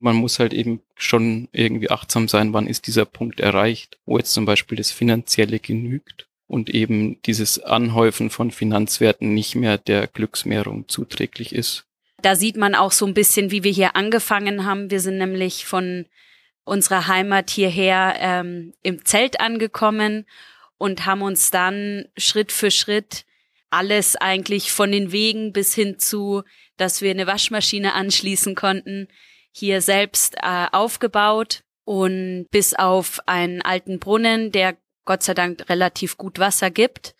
Man muss halt eben schon irgendwie achtsam sein, wann ist dieser Punkt erreicht, wo jetzt zum Beispiel das Finanzielle genügt und eben dieses Anhäufen von Finanzwerten nicht mehr der Glücksmehrung zuträglich ist. Da sieht man auch so ein bisschen, wie wir hier angefangen haben. Wir sind nämlich von unserer Heimat hierher ähm, im Zelt angekommen und haben uns dann Schritt für Schritt alles eigentlich von den Wegen bis hin zu, dass wir eine Waschmaschine anschließen konnten, hier selbst äh, aufgebaut und bis auf einen alten Brunnen, der Gott sei Dank relativ gut Wasser gibt,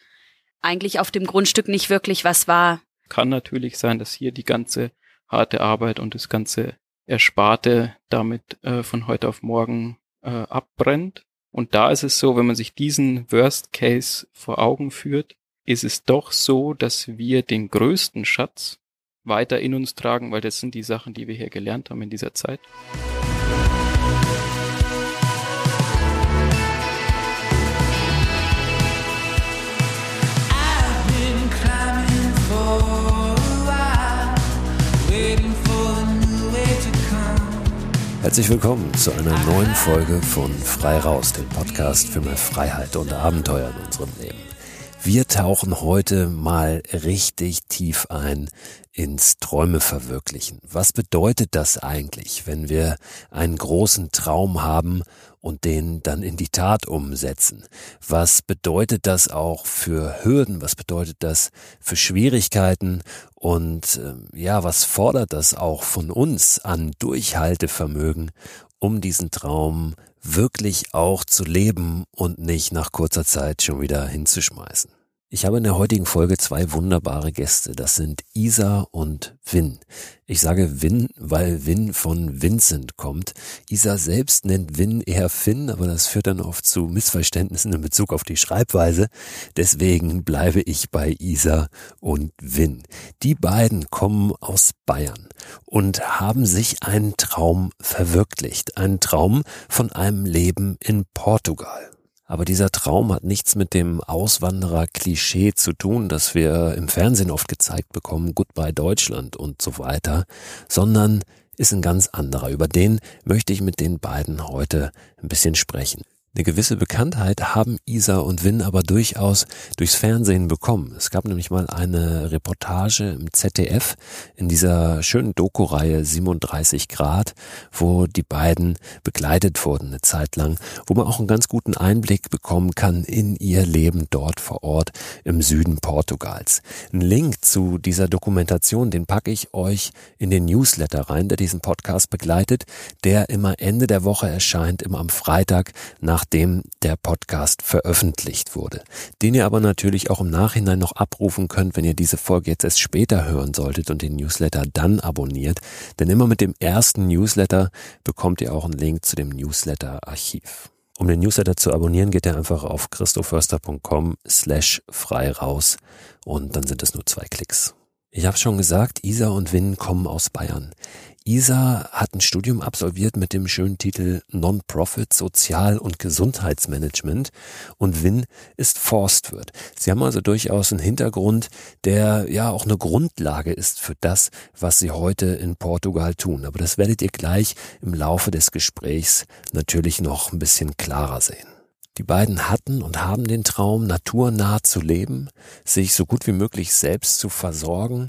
eigentlich auf dem Grundstück nicht wirklich was war. Kann natürlich sein, dass hier die ganze harte Arbeit und das ganze Ersparte damit äh, von heute auf morgen äh, abbrennt. Und da ist es so, wenn man sich diesen Worst Case vor Augen führt, ist es doch so, dass wir den größten Schatz weiter in uns tragen, weil das sind die Sachen, die wir hier gelernt haben in dieser Zeit. Herzlich willkommen zu einer neuen Folge von Frei Raus, dem Podcast für mehr Freiheit und Abenteuer in unserem Leben. Wir tauchen heute mal richtig tief ein ins Träume verwirklichen. Was bedeutet das eigentlich, wenn wir einen großen Traum haben und den dann in die Tat umsetzen? Was bedeutet das auch für Hürden? Was bedeutet das für Schwierigkeiten? Und äh, ja, was fordert das auch von uns an Durchhaltevermögen, um diesen Traum wirklich auch zu leben und nicht nach kurzer Zeit schon wieder hinzuschmeißen? Ich habe in der heutigen Folge zwei wunderbare Gäste. Das sind Isa und Win. Ich sage Win, weil Win von Vincent kommt. Isa selbst nennt Win eher Finn, aber das führt dann oft zu Missverständnissen in Bezug auf die Schreibweise. Deswegen bleibe ich bei Isa und Win. Die beiden kommen aus Bayern und haben sich einen Traum verwirklicht. Einen Traum von einem Leben in Portugal. Aber dieser Traum hat nichts mit dem Auswanderer-Klischee zu tun, das wir im Fernsehen oft gezeigt bekommen, Goodbye Deutschland und so weiter, sondern ist ein ganz anderer. Über den möchte ich mit den beiden heute ein bisschen sprechen. Eine gewisse Bekanntheit haben Isa und Win aber durchaus durchs Fernsehen bekommen. Es gab nämlich mal eine Reportage im ZDF in dieser schönen Doku-Reihe 37 Grad, wo die beiden begleitet wurden eine Zeit lang, wo man auch einen ganz guten Einblick bekommen kann in ihr Leben dort vor Ort im Süden Portugals. Ein Link zu dieser Dokumentation, den packe ich euch in den Newsletter rein, der diesen Podcast begleitet, der immer Ende der Woche erscheint, immer am Freitag nach nachdem der Podcast veröffentlicht wurde, den ihr aber natürlich auch im Nachhinein noch abrufen könnt, wenn ihr diese Folge jetzt erst später hören solltet und den Newsletter dann abonniert, denn immer mit dem ersten Newsletter bekommt ihr auch einen Link zu dem Newsletter-Archiv. Um den Newsletter zu abonnieren, geht ihr einfach auf christoförster.com slash frei raus und dann sind es nur zwei Klicks. Ich habe schon gesagt, Isa und Win kommen aus Bayern. Isa hat ein Studium absolviert mit dem schönen Titel Non-Profit Sozial- und Gesundheitsmanagement und Win ist Forstwirt. Sie haben also durchaus einen Hintergrund, der ja auch eine Grundlage ist für das, was Sie heute in Portugal tun. Aber das werdet ihr gleich im Laufe des Gesprächs natürlich noch ein bisschen klarer sehen. Die beiden hatten und haben den Traum, naturnah zu leben, sich so gut wie möglich selbst zu versorgen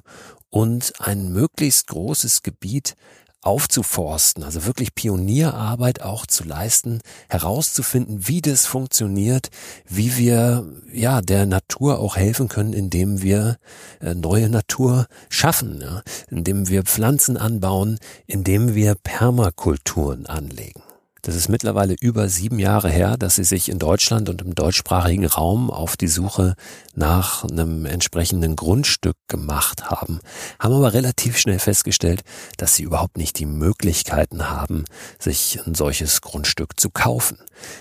und ein möglichst großes Gebiet aufzuforsten, also wirklich Pionierarbeit auch zu leisten, herauszufinden, wie das funktioniert, wie wir ja der Natur auch helfen können, indem wir äh, neue Natur schaffen, ja, indem wir Pflanzen anbauen, indem wir Permakulturen anlegen. Das ist mittlerweile über sieben Jahre her, dass sie sich in Deutschland und im deutschsprachigen Raum auf die Suche nach einem entsprechenden Grundstück gemacht haben, haben aber relativ schnell festgestellt, dass sie überhaupt nicht die Möglichkeiten haben, sich ein solches Grundstück zu kaufen.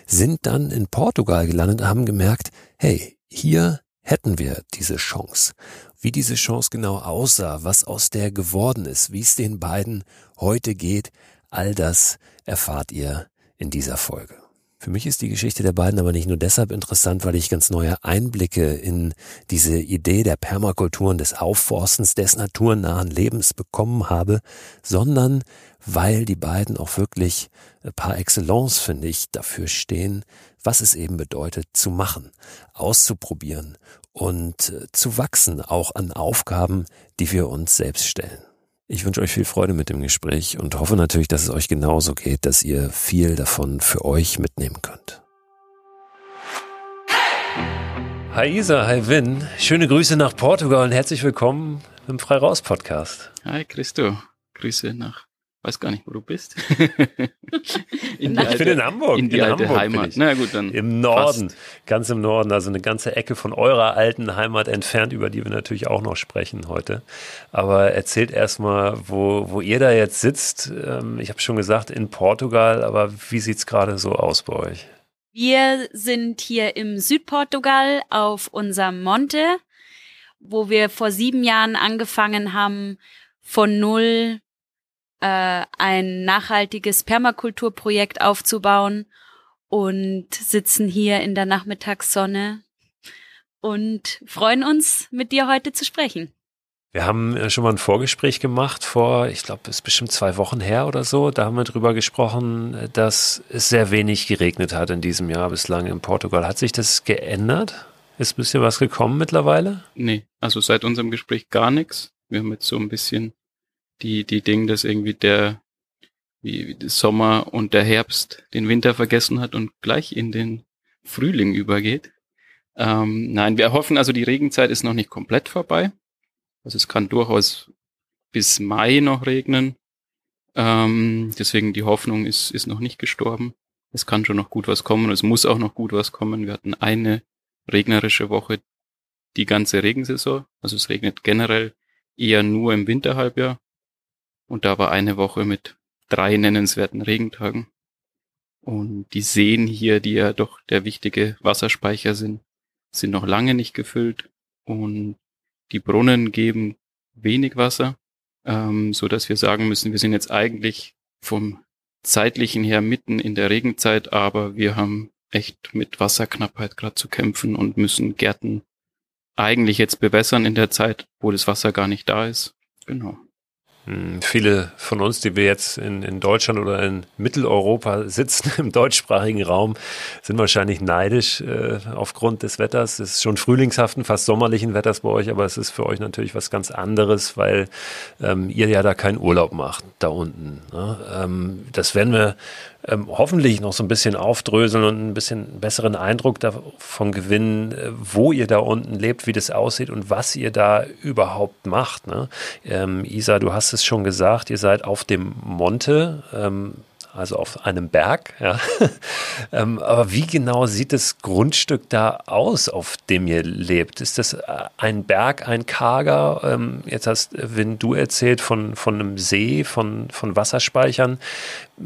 Sind dann in Portugal gelandet und haben gemerkt, hey, hier hätten wir diese Chance. Wie diese Chance genau aussah, was aus der geworden ist, wie es den beiden heute geht, all das erfahrt ihr in dieser Folge. Für mich ist die Geschichte der beiden aber nicht nur deshalb interessant, weil ich ganz neue Einblicke in diese Idee der Permakultur und des Aufforstens des naturnahen Lebens bekommen habe, sondern weil die beiden auch wirklich par excellence, finde ich, dafür stehen, was es eben bedeutet zu machen, auszuprobieren und äh, zu wachsen, auch an Aufgaben, die wir uns selbst stellen. Ich wünsche euch viel Freude mit dem Gespräch und hoffe natürlich, dass es euch genauso geht, dass ihr viel davon für euch mitnehmen könnt. Hi Isa, hi Vin. Schöne Grüße nach Portugal und herzlich willkommen im Freiraus Podcast. Hi Christo. Grüße nach weiß gar nicht, wo du bist. in ich bin in Hamburg. In die in alte Hamburg Heimat. Na gut, dann. Im Norden, fast. ganz im Norden, also eine ganze Ecke von eurer alten Heimat entfernt, über die wir natürlich auch noch sprechen heute. Aber erzählt erstmal, wo, wo ihr da jetzt sitzt. Ähm, ich habe schon gesagt, in Portugal, aber wie sieht's gerade so aus bei euch? Wir sind hier im Südportugal auf unserem Monte, wo wir vor sieben Jahren angefangen haben, von null äh, ein nachhaltiges Permakulturprojekt aufzubauen und sitzen hier in der Nachmittagssonne und freuen uns, mit dir heute zu sprechen. Wir haben äh, schon mal ein Vorgespräch gemacht vor, ich glaube, es ist bestimmt zwei Wochen her oder so. Da haben wir drüber gesprochen, dass es sehr wenig geregnet hat in diesem Jahr bislang in Portugal. Hat sich das geändert? Ist ein bisschen was gekommen mittlerweile? Nee, also seit unserem Gespräch gar nichts. Wir haben jetzt so ein bisschen die, die Dinge, dass irgendwie der, wie der Sommer und der Herbst den Winter vergessen hat und gleich in den Frühling übergeht. Ähm, nein, wir hoffen also, die Regenzeit ist noch nicht komplett vorbei. Also es kann durchaus bis Mai noch regnen. Ähm, deswegen die Hoffnung ist, ist noch nicht gestorben. Es kann schon noch gut was kommen. Es muss auch noch gut was kommen. Wir hatten eine regnerische Woche die ganze Regensaison. Also es regnet generell eher nur im Winterhalbjahr. Und da war eine Woche mit drei nennenswerten Regentagen. Und die Seen hier, die ja doch der wichtige Wasserspeicher sind, sind noch lange nicht gefüllt. Und die Brunnen geben wenig Wasser, ähm, so dass wir sagen müssen, wir sind jetzt eigentlich vom zeitlichen her mitten in der Regenzeit, aber wir haben echt mit Wasserknappheit gerade zu kämpfen und müssen Gärten eigentlich jetzt bewässern in der Zeit, wo das Wasser gar nicht da ist. Genau. Hm, viele von uns, die wir jetzt in, in Deutschland oder in Mitteleuropa sitzen, im deutschsprachigen Raum, sind wahrscheinlich neidisch äh, aufgrund des Wetters. Es ist schon frühlingshaften, fast sommerlichen Wetters bei euch, aber es ist für euch natürlich was ganz anderes, weil ähm, ihr ja da keinen Urlaub macht, da unten. Ne? Ähm, das werden wir ähm, hoffentlich noch so ein bisschen aufdröseln und ein bisschen besseren Eindruck davon gewinnen, äh, wo ihr da unten lebt, wie das aussieht und was ihr da überhaupt macht. Ne? Ähm, Isa, du hast es schon gesagt, ihr seid auf dem Monte. Ähm, also auf einem Berg. Ja. ähm, aber wie genau sieht das Grundstück da aus, auf dem ihr lebt? Ist das äh, ein Berg, ein karger? Ähm, jetzt hast wenn du erzählt von, von einem See, von, von Wasserspeichern.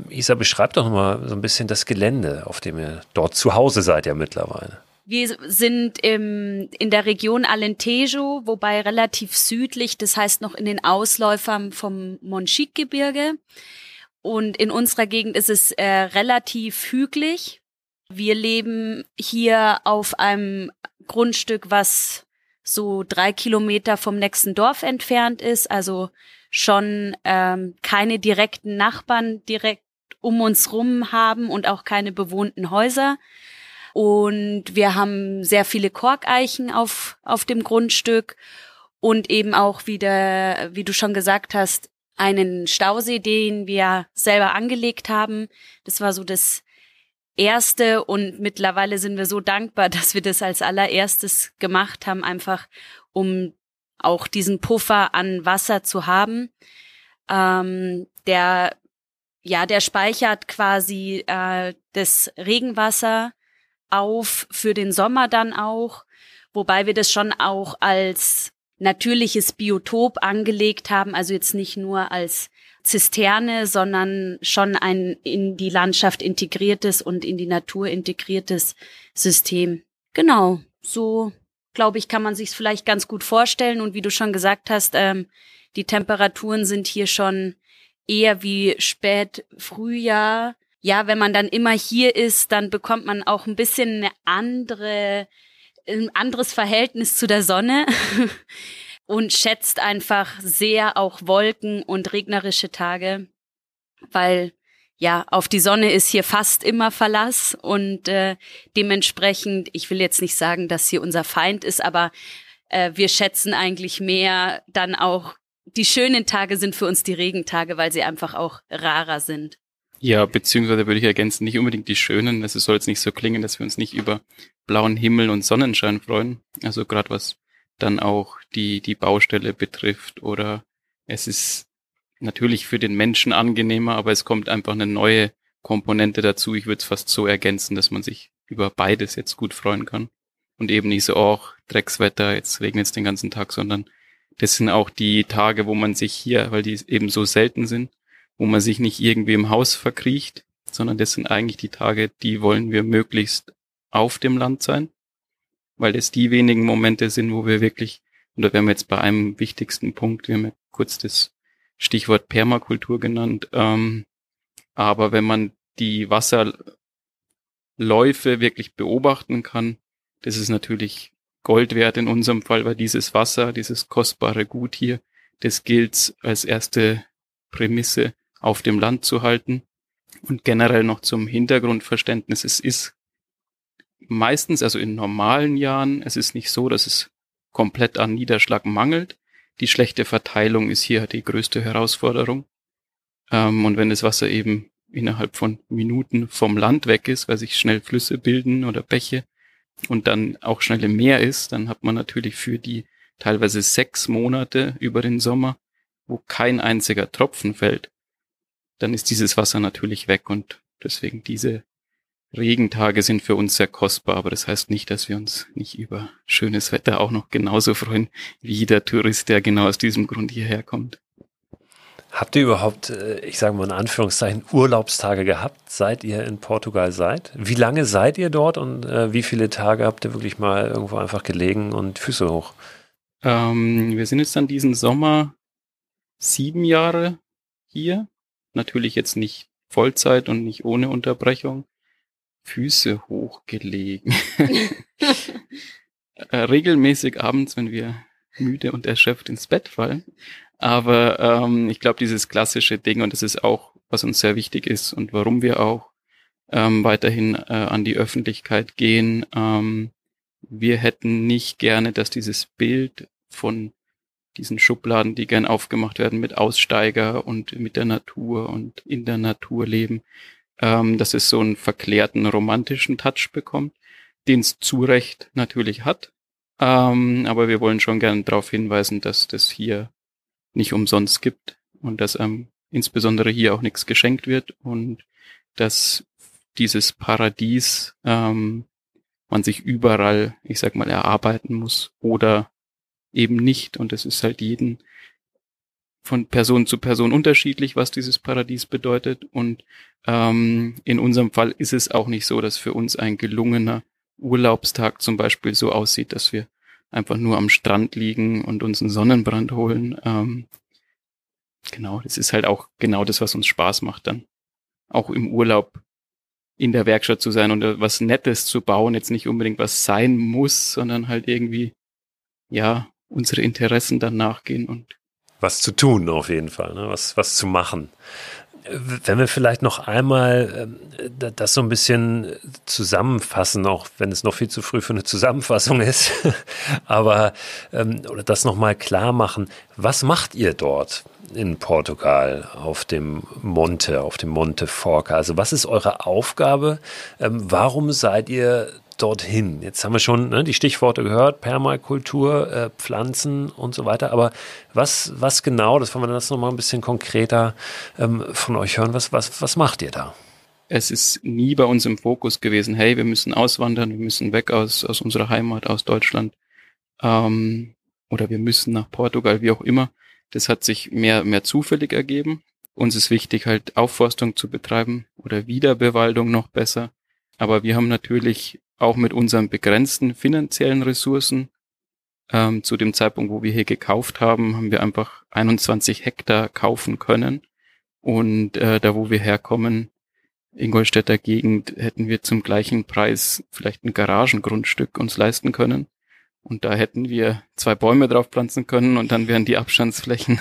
Isa, beschreib doch mal so ein bisschen das Gelände, auf dem ihr dort zu Hause seid ja mittlerweile. Wir sind im, in der Region Alentejo, wobei relativ südlich, das heißt noch in den Ausläufern vom Monchique-Gebirge. Und in unserer Gegend ist es äh, relativ hügelig. Wir leben hier auf einem Grundstück, was so drei Kilometer vom nächsten Dorf entfernt ist, also schon ähm, keine direkten Nachbarn direkt um uns rum haben und auch keine bewohnten Häuser. Und wir haben sehr viele Korkeichen auf, auf dem Grundstück und eben auch wieder, wie du schon gesagt hast, einen Stausee, den wir selber angelegt haben. Das war so das erste und mittlerweile sind wir so dankbar, dass wir das als allererstes gemacht haben, einfach um auch diesen Puffer an Wasser zu haben. Ähm, der ja, der speichert quasi äh, das Regenwasser auf für den Sommer dann auch, wobei wir das schon auch als natürliches Biotop angelegt haben, also jetzt nicht nur als Zisterne, sondern schon ein in die Landschaft integriertes und in die Natur integriertes System. Genau, so glaube ich, kann man sich vielleicht ganz gut vorstellen. Und wie du schon gesagt hast, ähm, die Temperaturen sind hier schon eher wie spät Frühjahr. ja, wenn man dann immer hier ist, dann bekommt man auch ein bisschen eine andere, ein anderes Verhältnis zu der Sonne und schätzt einfach sehr auch Wolken und regnerische Tage, weil ja, auf die Sonne ist hier fast immer Verlass und äh, dementsprechend, ich will jetzt nicht sagen, dass sie unser Feind ist, aber äh, wir schätzen eigentlich mehr dann auch, die schönen Tage sind für uns die Regentage, weil sie einfach auch rarer sind. Ja, beziehungsweise würde ich ergänzen, nicht unbedingt die schönen. Also es soll jetzt nicht so klingen, dass wir uns nicht über blauen Himmel und Sonnenschein freuen. Also gerade was dann auch die, die Baustelle betrifft oder es ist natürlich für den Menschen angenehmer, aber es kommt einfach eine neue Komponente dazu. Ich würde es fast so ergänzen, dass man sich über beides jetzt gut freuen kann. Und eben nicht so, oh, Dreckswetter, jetzt regnet es den ganzen Tag, sondern das sind auch die Tage, wo man sich hier, weil die eben so selten sind, wo man sich nicht irgendwie im Haus verkriecht, sondern das sind eigentlich die Tage, die wollen wir möglichst auf dem Land sein, weil das die wenigen Momente sind, wo wir wirklich, oder wir haben jetzt bei einem wichtigsten Punkt, wir haben ja kurz das Stichwort Permakultur genannt. Ähm, aber wenn man die Wasserläufe wirklich beobachten kann, das ist natürlich Gold wert in unserem Fall, weil dieses Wasser, dieses kostbare Gut hier, das gilt als erste Prämisse auf dem Land zu halten. Und generell noch zum Hintergrundverständnis, es ist meistens, also in normalen Jahren, es ist nicht so, dass es komplett an Niederschlag mangelt, die schlechte Verteilung ist hier die größte Herausforderung. Ähm, und wenn das Wasser eben innerhalb von Minuten vom Land weg ist, weil sich schnell Flüsse bilden oder Bäche und dann auch schnell im Meer ist, dann hat man natürlich für die teilweise sechs Monate über den Sommer, wo kein einziger Tropfen fällt, dann ist dieses Wasser natürlich weg und deswegen diese Regentage sind für uns sehr kostbar, aber das heißt nicht, dass wir uns nicht über schönes Wetter auch noch genauso freuen wie der Tourist, der genau aus diesem Grund hierher kommt. Habt ihr überhaupt, äh, ich sage mal in Anführungszeichen, Urlaubstage gehabt, seit ihr in Portugal seid? Wie lange seid ihr dort und äh, wie viele Tage habt ihr wirklich mal irgendwo einfach gelegen und Füße hoch? Ähm, wir sind jetzt dann diesen Sommer sieben Jahre hier. Natürlich jetzt nicht Vollzeit und nicht ohne Unterbrechung. Füße hochgelegen. äh, regelmäßig abends, wenn wir müde und erschöpft ins Bett fallen. Aber ähm, ich glaube, dieses klassische Ding, und das ist auch, was uns sehr wichtig ist und warum wir auch ähm, weiterhin äh, an die Öffentlichkeit gehen, ähm, wir hätten nicht gerne, dass dieses Bild von diesen Schubladen, die gern aufgemacht werden mit Aussteiger und mit der Natur und in der Natur leben, ähm, dass es so einen verklärten romantischen Touch bekommt, den es zu Recht natürlich hat. Ähm, aber wir wollen schon gerne darauf hinweisen, dass das hier nicht umsonst gibt und dass ähm, insbesondere hier auch nichts geschenkt wird und dass dieses Paradies ähm, man sich überall, ich sag mal, erarbeiten muss oder eben nicht. Und es ist halt jeden von Person zu Person unterschiedlich, was dieses Paradies bedeutet. Und ähm, in unserem Fall ist es auch nicht so, dass für uns ein gelungener Urlaubstag zum Beispiel so aussieht, dass wir einfach nur am Strand liegen und uns einen Sonnenbrand holen. Ähm, genau, das ist halt auch genau das, was uns Spaß macht dann. Auch im Urlaub in der Werkstatt zu sein und was Nettes zu bauen, jetzt nicht unbedingt was sein muss, sondern halt irgendwie, ja, unsere Interessen dann nachgehen und was zu tun auf jeden Fall, ne? was, was zu machen. Wenn wir vielleicht noch einmal äh, das so ein bisschen zusammenfassen, auch wenn es noch viel zu früh für eine Zusammenfassung ist, aber ähm, oder das nochmal klar machen, was macht ihr dort in Portugal auf dem Monte, auf dem Monte Forca? Also was ist eure Aufgabe? Ähm, warum seid ihr dorthin? Jetzt haben wir schon ne, die Stichworte gehört, Permakultur, äh, Pflanzen und so weiter. Aber was, was genau, das wollen wir das nochmal ein bisschen konkreter ähm, von euch hören, was, was, was macht ihr da? Es ist nie bei uns im Fokus gewesen, hey, wir müssen auswandern, wir müssen weg aus, aus unserer Heimat, aus Deutschland. Ähm, oder wir müssen nach Portugal, wie auch immer. Das hat sich mehr, mehr zufällig ergeben. Uns ist wichtig, halt Aufforstung zu betreiben oder Wiederbewaldung noch besser. Aber wir haben natürlich auch mit unseren begrenzten finanziellen Ressourcen. Ähm, zu dem Zeitpunkt, wo wir hier gekauft haben, haben wir einfach 21 Hektar kaufen können. Und äh, da, wo wir herkommen, Ingolstädter Gegend hätten wir zum gleichen Preis vielleicht ein Garagengrundstück uns leisten können. Und da hätten wir zwei Bäume drauf pflanzen können und dann wären die Abstandsflächen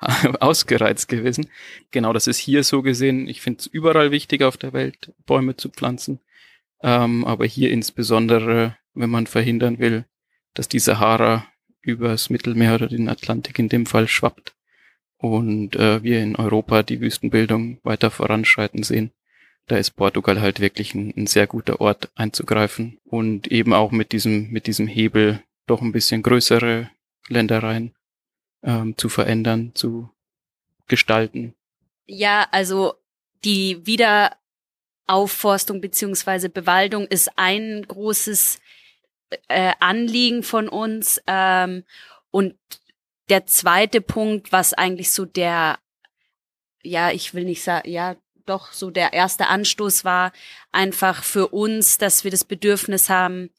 ausgereizt gewesen. Genau, das ist hier so gesehen. Ich finde es überall wichtig auf der Welt, Bäume zu pflanzen. Ähm, aber hier insbesondere, wenn man verhindern will, dass die Sahara übers Mittelmeer oder den Atlantik in dem Fall schwappt und äh, wir in Europa die Wüstenbildung weiter voranschreiten sehen. Da ist Portugal halt wirklich ein, ein sehr guter Ort einzugreifen und eben auch mit diesem, mit diesem Hebel doch ein bisschen größere Ländereien ähm, zu verändern, zu gestalten. Ja, also die Wiederaufforstung beziehungsweise Bewaldung ist ein großes äh, Anliegen von uns. Ähm, und der zweite Punkt, was eigentlich so der, ja, ich will nicht sagen, ja, doch so der erste Anstoß war, einfach für uns, dass wir das Bedürfnis haben,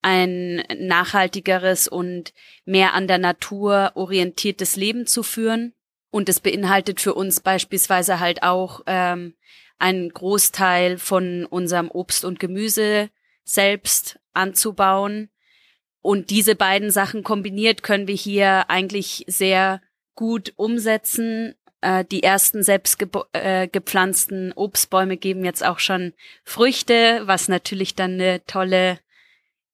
ein nachhaltigeres und mehr an der Natur orientiertes Leben zu führen. Und es beinhaltet für uns beispielsweise halt auch ähm, einen Großteil von unserem Obst und Gemüse selbst anzubauen. Und diese beiden Sachen kombiniert können wir hier eigentlich sehr gut umsetzen. Äh, die ersten selbst äh, gepflanzten Obstbäume geben jetzt auch schon Früchte, was natürlich dann eine tolle,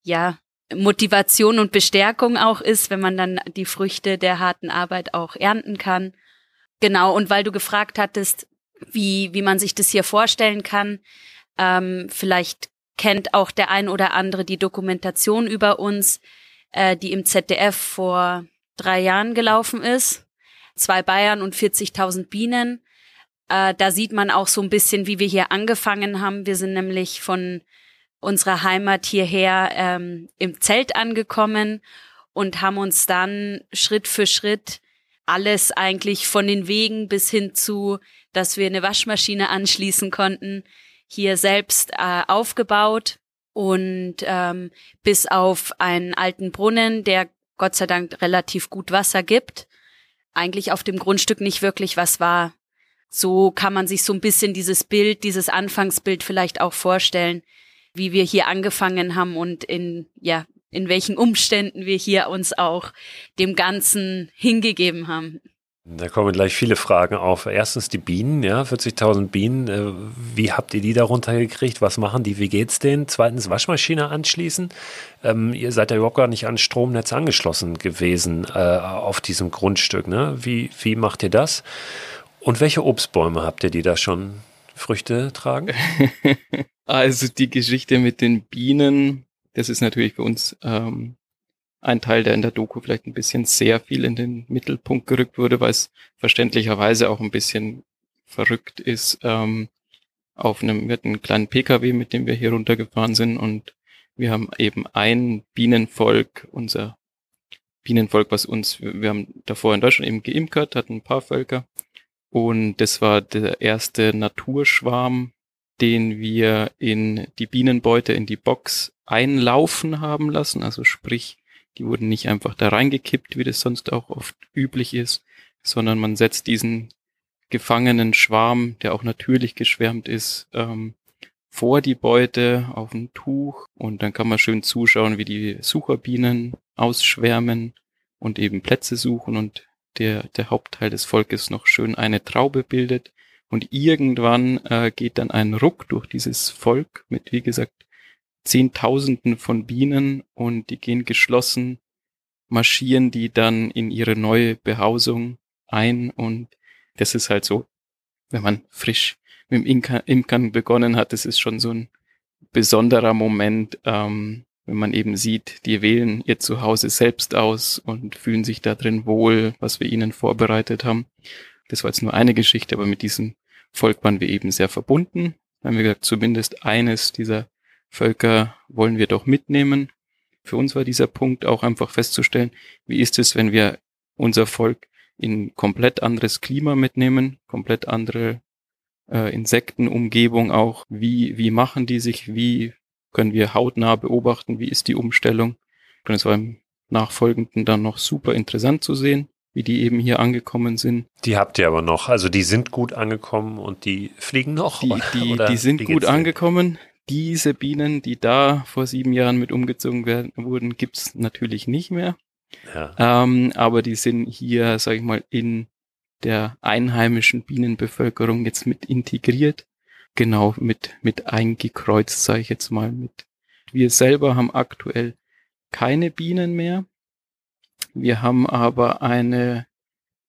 ja, Motivation und Bestärkung auch ist, wenn man dann die Früchte der harten Arbeit auch ernten kann. Genau, und weil du gefragt hattest, wie, wie man sich das hier vorstellen kann, ähm, vielleicht kennt auch der ein oder andere die Dokumentation über uns, äh, die im ZDF vor drei Jahren gelaufen ist. Zwei Bayern und 40.000 Bienen. Äh, da sieht man auch so ein bisschen, wie wir hier angefangen haben. Wir sind nämlich von unserer Heimat hierher ähm, im Zelt angekommen und haben uns dann Schritt für Schritt alles eigentlich von den Wegen bis hin zu, dass wir eine Waschmaschine anschließen konnten, hier selbst äh, aufgebaut und ähm, bis auf einen alten Brunnen, der Gott sei Dank relativ gut Wasser gibt, eigentlich auf dem Grundstück nicht wirklich was war. So kann man sich so ein bisschen dieses Bild, dieses Anfangsbild vielleicht auch vorstellen, wie wir hier angefangen haben und in, ja, in welchen Umständen wir hier uns auch dem Ganzen hingegeben haben. Da kommen gleich viele Fragen auf. Erstens die Bienen, ja, 40.000 Bienen. Äh, wie habt ihr die darunter gekriegt? Was machen die? Wie geht's denen? Zweitens Waschmaschine anschließen. Ähm, ihr seid ja überhaupt gar nicht an Stromnetz angeschlossen gewesen äh, auf diesem Grundstück. Ne? Wie, wie macht ihr das? Und welche Obstbäume habt ihr, die da schon Früchte tragen? also die Geschichte mit den Bienen, das ist natürlich für uns ähm, ein Teil, der in der Doku vielleicht ein bisschen sehr viel in den Mittelpunkt gerückt wurde, weil es verständlicherweise auch ein bisschen verrückt ist. Ähm, auf einem, wir hatten einen kleinen Pkw, mit dem wir hier runtergefahren sind und wir haben eben ein Bienenvolk, unser Bienenvolk, was uns, wir haben davor in Deutschland eben geimkert, hatten ein paar Völker und das war der erste Naturschwarm, den wir in die Bienenbeute, in die Box einlaufen haben lassen, also sprich die wurden nicht einfach da reingekippt, wie das sonst auch oft üblich ist, sondern man setzt diesen gefangenen Schwarm, der auch natürlich geschwärmt ist, ähm, vor die Beute auf ein Tuch und dann kann man schön zuschauen, wie die Sucherbienen ausschwärmen und eben Plätze suchen und der, der Hauptteil des Volkes noch schön eine Traube bildet. Und irgendwann äh, geht dann ein Ruck durch dieses Volk mit, wie gesagt, Zehntausenden von Bienen und die gehen geschlossen, marschieren die dann in ihre neue Behausung ein und das ist halt so, wenn man frisch mit dem Imkern begonnen hat, das ist schon so ein besonderer Moment, ähm, wenn man eben sieht, die wählen ihr Zuhause selbst aus und fühlen sich da drin wohl, was wir ihnen vorbereitet haben. Das war jetzt nur eine Geschichte, aber mit diesem Volk waren wir eben sehr verbunden. Haben wir gesagt, zumindest eines dieser Völker wollen wir doch mitnehmen. Für uns war dieser Punkt auch einfach festzustellen, wie ist es, wenn wir unser Volk in komplett anderes Klima mitnehmen, komplett andere äh, Insektenumgebung auch. Wie, wie machen die sich? Wie können wir hautnah beobachten? Wie ist die Umstellung? Und es war im Nachfolgenden dann noch super interessant zu sehen, wie die eben hier angekommen sind. Die habt ihr aber noch, also die sind gut angekommen und die fliegen noch? Die, die, die sind gut angekommen. Diese Bienen, die da vor sieben Jahren mit umgezogen werden, wurden, gibt's natürlich nicht mehr. Ja. Ähm, aber die sind hier, sag ich mal, in der einheimischen Bienenbevölkerung jetzt mit integriert. Genau, mit, mit eingekreuzt, sage ich jetzt mal. Mit. Wir selber haben aktuell keine Bienen mehr. Wir haben aber eine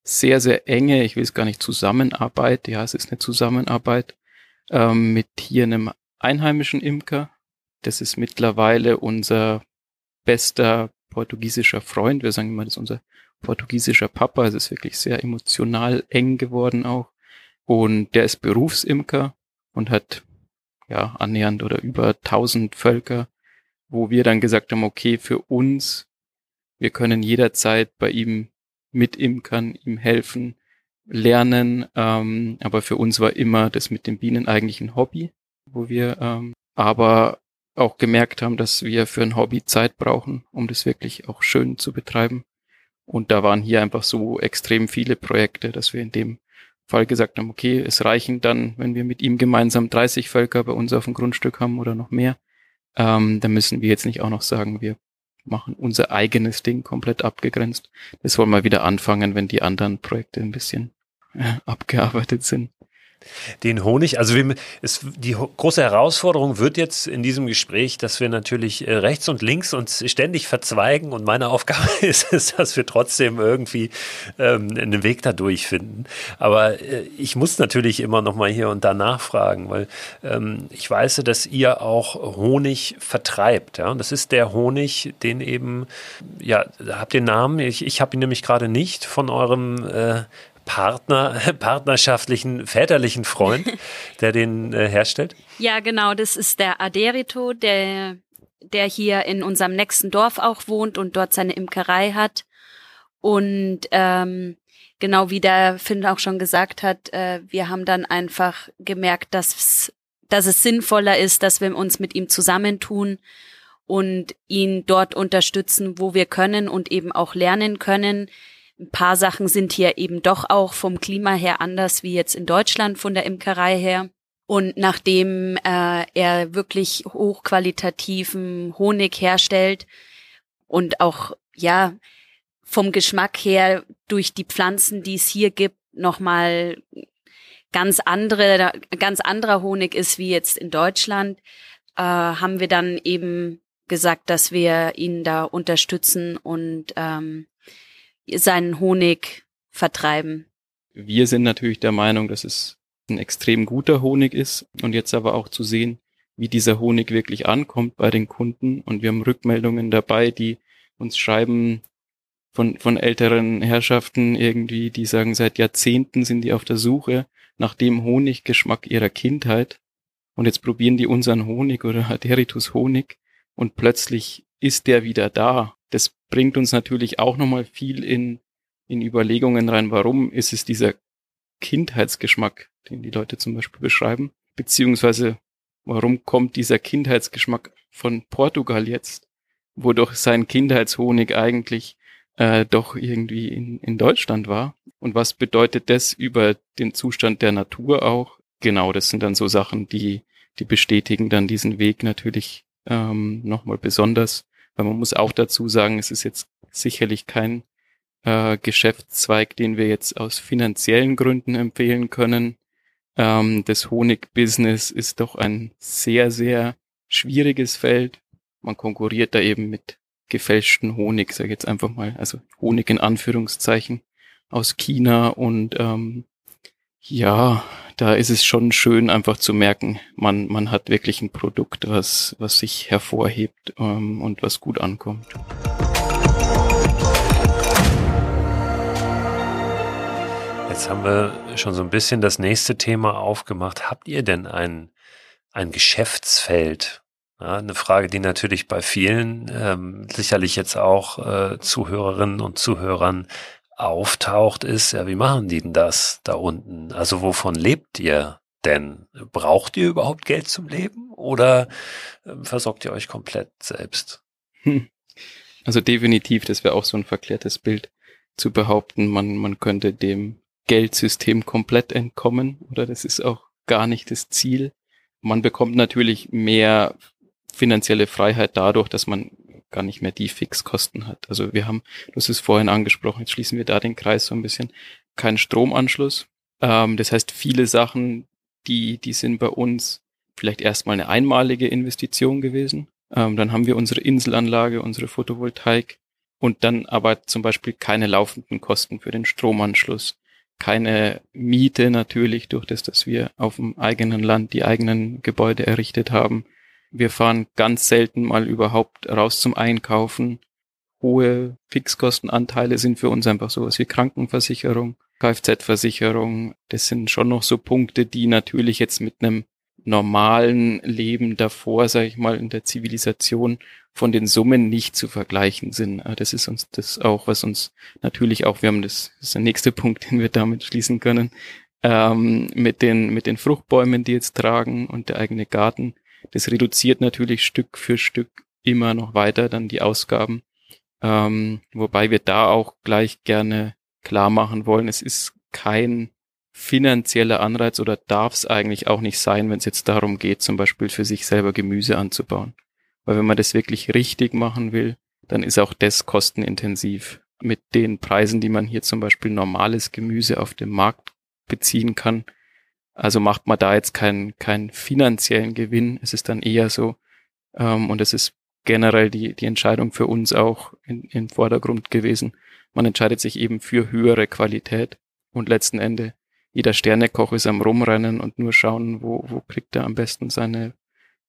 sehr, sehr enge, ich will es gar nicht Zusammenarbeit, ja, es ist eine Zusammenarbeit ähm, mit hier einem einheimischen Imker. Das ist mittlerweile unser bester portugiesischer Freund. Wir sagen immer, das ist unser portugiesischer Papa. Es ist wirklich sehr emotional eng geworden auch. Und der ist Berufsimker und hat ja annähernd oder über 1000 Völker, wo wir dann gesagt haben, okay, für uns, wir können jederzeit bei ihm mitimkern, ihm helfen, lernen. Ähm, aber für uns war immer das mit den Bienen eigentlich ein Hobby, wo wir ähm, aber auch gemerkt haben, dass wir für ein Hobby Zeit brauchen, um das wirklich auch schön zu betreiben. Und da waren hier einfach so extrem viele Projekte, dass wir in dem Fall gesagt haben, okay, es reichen dann, wenn wir mit ihm gemeinsam 30 Völker bei uns auf dem Grundstück haben oder noch mehr. Ähm, dann müssen wir jetzt nicht auch noch sagen, wir machen unser eigenes Ding komplett abgegrenzt. Das wollen wir wieder anfangen, wenn die anderen Projekte ein bisschen äh, abgearbeitet sind den Honig. Also wir, es, die große Herausforderung wird jetzt in diesem Gespräch, dass wir natürlich äh, rechts und links uns ständig verzweigen und meine Aufgabe ist es, dass wir trotzdem irgendwie ähm, einen Weg da durchfinden. Aber äh, ich muss natürlich immer noch mal hier und da nachfragen, weil ähm, ich weiß, dass ihr auch Honig vertreibt. Ja, und das ist der Honig, den eben ja habt ihr Namen? Ich, ich habe ihn nämlich gerade nicht von eurem äh, Partner, partnerschaftlichen, väterlichen Freund, der den äh, herstellt? Ja, genau, das ist der Aderito, der, der hier in unserem nächsten Dorf auch wohnt und dort seine Imkerei hat. Und ähm, genau wie der Finn auch schon gesagt hat, äh, wir haben dann einfach gemerkt, dass, dass es sinnvoller ist, dass wir uns mit ihm zusammentun und ihn dort unterstützen, wo wir können und eben auch lernen können ein paar Sachen sind hier eben doch auch vom Klima her anders wie jetzt in Deutschland von der Imkerei her. Und nachdem äh, er wirklich hochqualitativen Honig herstellt und auch ja vom Geschmack her durch die Pflanzen, die es hier gibt, nochmal ganz andere, ganz anderer Honig ist wie jetzt in Deutschland, äh, haben wir dann eben gesagt, dass wir ihn da unterstützen und ähm, seinen Honig vertreiben. Wir sind natürlich der Meinung, dass es ein extrem guter Honig ist und jetzt aber auch zu sehen, wie dieser Honig wirklich ankommt bei den Kunden. Und wir haben Rückmeldungen dabei, die uns schreiben von, von älteren Herrschaften irgendwie, die sagen, seit Jahrzehnten sind die auf der Suche nach dem Honiggeschmack ihrer Kindheit. Und jetzt probieren die unseren Honig oder Aderitus Honig und plötzlich ist der wieder da. Das bringt uns natürlich auch nochmal viel in, in Überlegungen rein, warum ist es dieser Kindheitsgeschmack, den die Leute zum Beispiel beschreiben, beziehungsweise warum kommt dieser Kindheitsgeschmack von Portugal jetzt, wo doch sein Kindheitshonig eigentlich äh, doch irgendwie in, in Deutschland war. Und was bedeutet das über den Zustand der Natur auch? Genau, das sind dann so Sachen, die, die bestätigen dann diesen Weg natürlich ähm, nochmal besonders. Weil man muss auch dazu sagen, es ist jetzt sicherlich kein äh, Geschäftszweig, den wir jetzt aus finanziellen Gründen empfehlen können. Ähm, das Honigbusiness ist doch ein sehr, sehr schwieriges Feld. Man konkurriert da eben mit gefälschten Honig, sage ich jetzt einfach mal, also Honig in Anführungszeichen aus China und ähm, ja, da ist es schon schön, einfach zu merken, man, man hat wirklich ein Produkt, was, was sich hervorhebt ähm, und was gut ankommt. Jetzt haben wir schon so ein bisschen das nächste Thema aufgemacht. Habt ihr denn ein, ein Geschäftsfeld? Ja, eine Frage, die natürlich bei vielen, ähm, sicherlich jetzt auch äh, Zuhörerinnen und Zuhörern auftaucht, ist, ja, wie machen die denn das da unten? Also wovon lebt ihr denn? Braucht ihr überhaupt Geld zum Leben oder äh, versorgt ihr euch komplett selbst? Hm. Also definitiv, das wäre auch so ein verklärtes Bild zu behaupten, man, man könnte dem Geldsystem komplett entkommen oder das ist auch gar nicht das Ziel. Man bekommt natürlich mehr finanzielle Freiheit dadurch, dass man gar nicht mehr die Fixkosten hat. Also wir haben, du hast es vorhin angesprochen, jetzt schließen wir da den Kreis so ein bisschen, keinen Stromanschluss. Ähm, das heißt, viele Sachen, die, die sind bei uns vielleicht erstmal eine einmalige Investition gewesen. Ähm, dann haben wir unsere Inselanlage, unsere Photovoltaik und dann aber zum Beispiel keine laufenden Kosten für den Stromanschluss. Keine Miete natürlich durch das, dass wir auf dem eigenen Land die eigenen Gebäude errichtet haben. Wir fahren ganz selten mal überhaupt raus zum Einkaufen. Hohe Fixkostenanteile sind für uns einfach sowas wie Krankenversicherung, Kfz-Versicherung. Das sind schon noch so Punkte, die natürlich jetzt mit einem normalen Leben davor, sage ich mal, in der Zivilisation von den Summen nicht zu vergleichen sind. Ah, das ist uns das auch, was uns natürlich auch, wir haben das, das ist der nächste Punkt, den wir damit schließen können, ähm, mit den, mit den Fruchtbäumen, die jetzt tragen und der eigene Garten. Das reduziert natürlich Stück für Stück immer noch weiter dann die Ausgaben. Ähm, wobei wir da auch gleich gerne klar machen wollen, es ist kein finanzieller Anreiz oder darf es eigentlich auch nicht sein, wenn es jetzt darum geht, zum Beispiel für sich selber Gemüse anzubauen. Weil wenn man das wirklich richtig machen will, dann ist auch das kostenintensiv. Mit den Preisen, die man hier zum Beispiel normales Gemüse auf dem Markt beziehen kann. Also macht man da jetzt keinen, keinen finanziellen Gewinn. Es ist dann eher so, ähm, und es ist generell die, die Entscheidung für uns auch in, im Vordergrund gewesen. Man entscheidet sich eben für höhere Qualität und letzten Ende jeder Sternekoch ist am Rumrennen und nur schauen, wo, wo kriegt er am besten seine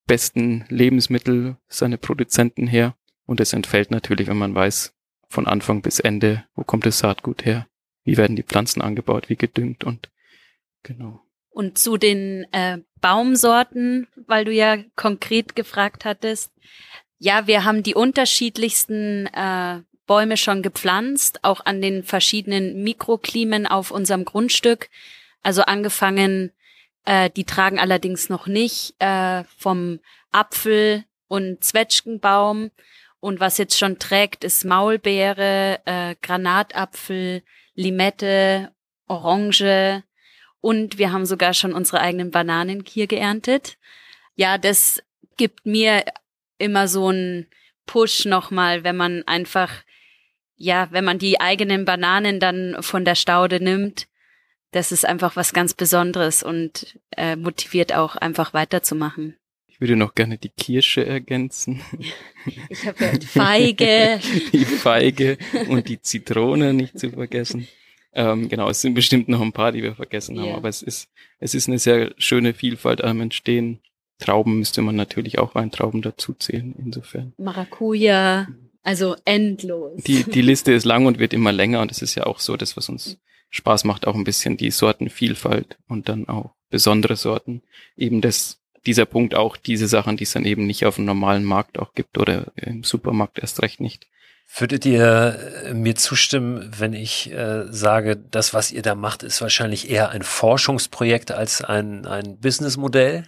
besten Lebensmittel, seine Produzenten her. Und es entfällt natürlich, wenn man weiß, von Anfang bis Ende, wo kommt das Saatgut her, wie werden die Pflanzen angebaut, wie gedüngt und genau. Und zu den äh, Baumsorten, weil du ja konkret gefragt hattest, ja, wir haben die unterschiedlichsten äh, Bäume schon gepflanzt, auch an den verschiedenen Mikroklimen auf unserem Grundstück. Also angefangen, äh, die tragen allerdings noch nicht äh, vom Apfel und Zwetschgenbaum. Und was jetzt schon trägt, ist Maulbeere, äh, Granatapfel, Limette, Orange und wir haben sogar schon unsere eigenen Bananen hier geerntet. Ja, das gibt mir immer so einen Push nochmal, wenn man einfach ja, wenn man die eigenen Bananen dann von der Staude nimmt, das ist einfach was ganz Besonderes und äh, motiviert auch einfach weiterzumachen. Ich würde noch gerne die Kirsche ergänzen. Ich habe gehört Feige. die Feige und die Zitrone nicht zu vergessen. Ähm, genau, es sind bestimmt noch ein paar, die wir vergessen haben, yeah. aber es ist, es ist eine sehr schöne Vielfalt am Entstehen. Trauben müsste man natürlich auch Weintrauben dazu zählen, insofern. Maracuja. Also endlos. Die, die Liste ist lang und wird immer länger und es ist ja auch so, das, was uns Spaß macht, auch ein bisschen die Sortenvielfalt und dann auch besondere Sorten. Eben das, dieser Punkt auch diese Sachen, die es dann eben nicht auf dem normalen Markt auch gibt oder im Supermarkt erst recht nicht. Würdet ihr äh, mir zustimmen, wenn ich äh, sage, das, was ihr da macht, ist wahrscheinlich eher ein Forschungsprojekt als ein, ein Businessmodell?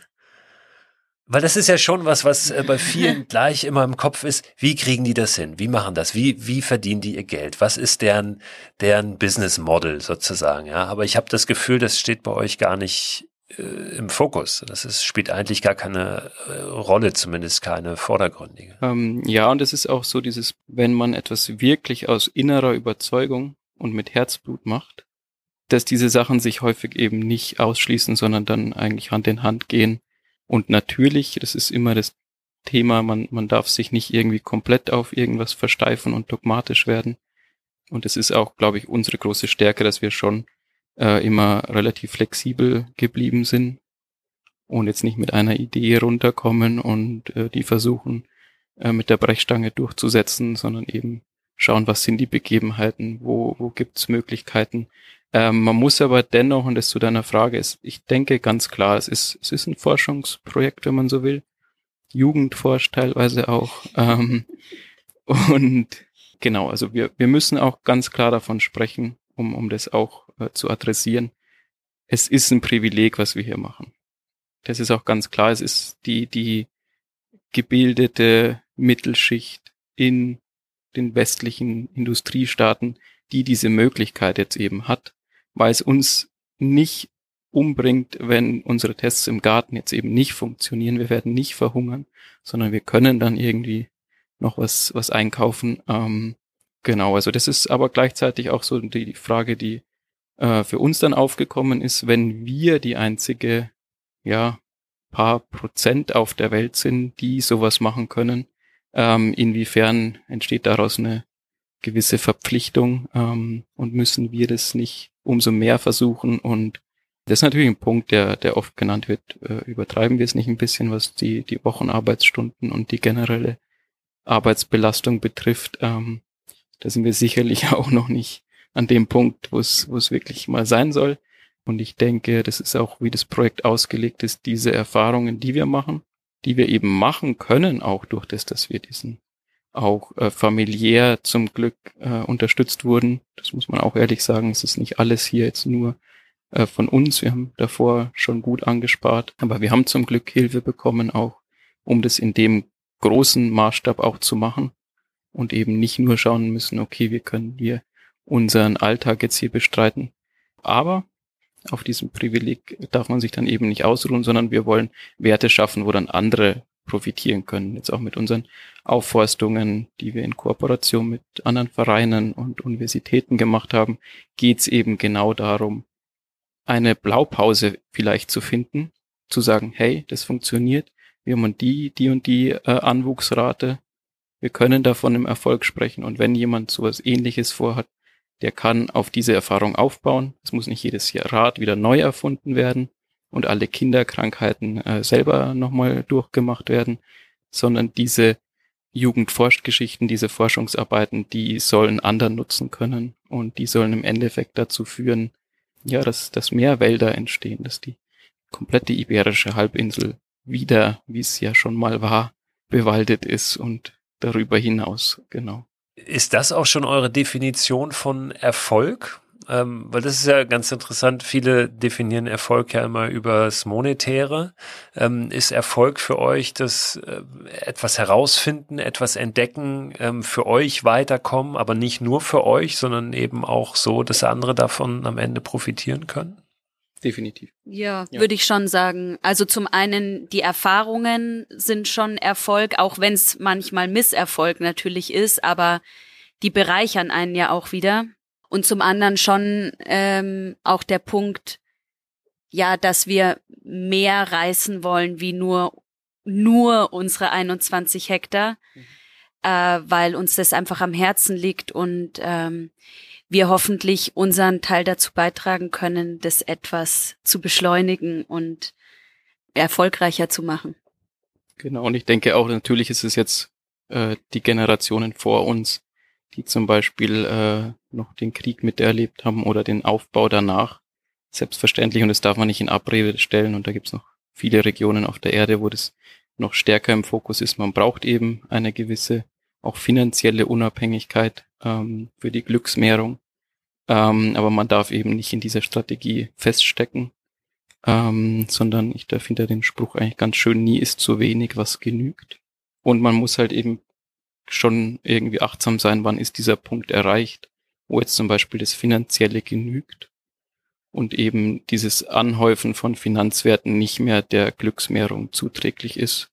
Weil das ist ja schon was, was äh, bei vielen gleich immer im Kopf ist. Wie kriegen die das hin? Wie machen das? Wie, wie verdienen die ihr Geld? Was ist deren, deren Business Model sozusagen? Ja, aber ich habe das Gefühl, das steht bei euch gar nicht im Fokus. Das ist, spielt eigentlich gar keine äh, Rolle, zumindest keine vordergründige. Ähm, ja, und es ist auch so dieses, wenn man etwas wirklich aus innerer Überzeugung und mit Herzblut macht, dass diese Sachen sich häufig eben nicht ausschließen, sondern dann eigentlich Hand in Hand gehen und natürlich, das ist immer das Thema, man, man darf sich nicht irgendwie komplett auf irgendwas versteifen und dogmatisch werden. Und es ist auch, glaube ich, unsere große Stärke, dass wir schon äh, immer relativ flexibel geblieben sind und jetzt nicht mit einer Idee runterkommen und äh, die versuchen äh, mit der Brechstange durchzusetzen, sondern eben schauen, was sind die Begebenheiten, wo, wo gibt's Möglichkeiten, ähm, man muss aber dennoch, und das zu deiner Frage ist, ich denke ganz klar, es ist, es ist ein Forschungsprojekt, wenn man so will. Jugend forscht teilweise auch. Ähm, und genau, also wir, wir müssen auch ganz klar davon sprechen, um, um das auch äh, zu adressieren. Es ist ein Privileg, was wir hier machen. Das ist auch ganz klar. Es ist die, die gebildete Mittelschicht in den westlichen Industriestaaten, die diese Möglichkeit jetzt eben hat, weil es uns nicht umbringt, wenn unsere Tests im Garten jetzt eben nicht funktionieren. Wir werden nicht verhungern, sondern wir können dann irgendwie noch was, was einkaufen. Ähm, genau, also das ist aber gleichzeitig auch so die Frage, die äh, für uns dann aufgekommen ist, wenn wir die einzige, ja, paar Prozent auf der Welt sind, die sowas machen können, ähm, inwiefern entsteht daraus eine gewisse Verpflichtung ähm, und müssen wir das nicht umso mehr versuchen und das ist natürlich ein Punkt, der, der oft genannt wird. Äh, übertreiben wir es nicht ein bisschen, was die, die Wochenarbeitsstunden und die generelle Arbeitsbelastung betrifft. Ähm, da sind wir sicherlich auch noch nicht an dem Punkt, wo es, wo es wirklich mal sein soll. Und ich denke, das ist auch, wie das Projekt ausgelegt ist, diese Erfahrungen, die wir machen, die wir eben machen können, auch durch das, dass wir diesen auch äh, familiär zum Glück äh, unterstützt wurden. Das muss man auch ehrlich sagen. Es ist nicht alles hier jetzt nur äh, von uns. Wir haben davor schon gut angespart, aber wir haben zum Glück Hilfe bekommen, auch um das in dem großen Maßstab auch zu machen und eben nicht nur schauen müssen, okay, wie können wir unseren Alltag jetzt hier bestreiten. Aber auf diesem Privileg darf man sich dann eben nicht ausruhen, sondern wir wollen Werte schaffen, wo dann andere profitieren können. Jetzt auch mit unseren Aufforstungen, die wir in Kooperation mit anderen Vereinen und Universitäten gemacht haben, geht es eben genau darum, eine Blaupause vielleicht zu finden, zu sagen, hey, das funktioniert, wir haben die, die und die äh, Anwuchsrate, wir können davon im Erfolg sprechen und wenn jemand sowas ähnliches vorhat, der kann auf diese Erfahrung aufbauen. Es muss nicht jedes Jahr Rad wieder neu erfunden werden und alle Kinderkrankheiten äh, selber nochmal durchgemacht werden, sondern diese Jugendforschgeschichten, diese Forschungsarbeiten, die sollen anderen nutzen können und die sollen im Endeffekt dazu führen, ja, dass, dass mehr Wälder entstehen, dass die komplette iberische Halbinsel wieder, wie es ja schon mal war, bewaldet ist und darüber hinaus, genau. Ist das auch schon eure Definition von Erfolg? Ähm, weil das ist ja ganz interessant. Viele definieren Erfolg ja immer übers Monetäre. Ähm, ist Erfolg für euch das äh, etwas herausfinden, etwas entdecken, ähm, für euch weiterkommen, aber nicht nur für euch, sondern eben auch so, dass andere davon am Ende profitieren können? Definitiv. Ja, ja. würde ich schon sagen. Also zum einen, die Erfahrungen sind schon Erfolg, auch wenn es manchmal Misserfolg natürlich ist, aber die bereichern einen ja auch wieder. Und zum anderen schon ähm, auch der Punkt, ja, dass wir mehr reißen wollen wie nur nur unsere 21 Hektar, mhm. äh, weil uns das einfach am Herzen liegt und ähm, wir hoffentlich unseren Teil dazu beitragen können, das etwas zu beschleunigen und erfolgreicher zu machen. Genau, und ich denke auch, natürlich ist es jetzt äh, die Generationen vor uns, die zum Beispiel äh, noch den Krieg miterlebt haben oder den Aufbau danach. Selbstverständlich, und das darf man nicht in Abrede stellen. Und da gibt es noch viele Regionen auf der Erde, wo das noch stärker im Fokus ist. Man braucht eben eine gewisse, auch finanzielle Unabhängigkeit ähm, für die Glücksmehrung. Ähm, aber man darf eben nicht in dieser Strategie feststecken, ähm, sondern ich da finde den Spruch eigentlich ganz schön, nie ist zu wenig, was genügt. Und man muss halt eben schon irgendwie achtsam sein, wann ist dieser Punkt erreicht, wo jetzt zum Beispiel das Finanzielle genügt und eben dieses Anhäufen von Finanzwerten nicht mehr der Glücksmehrung zuträglich ist,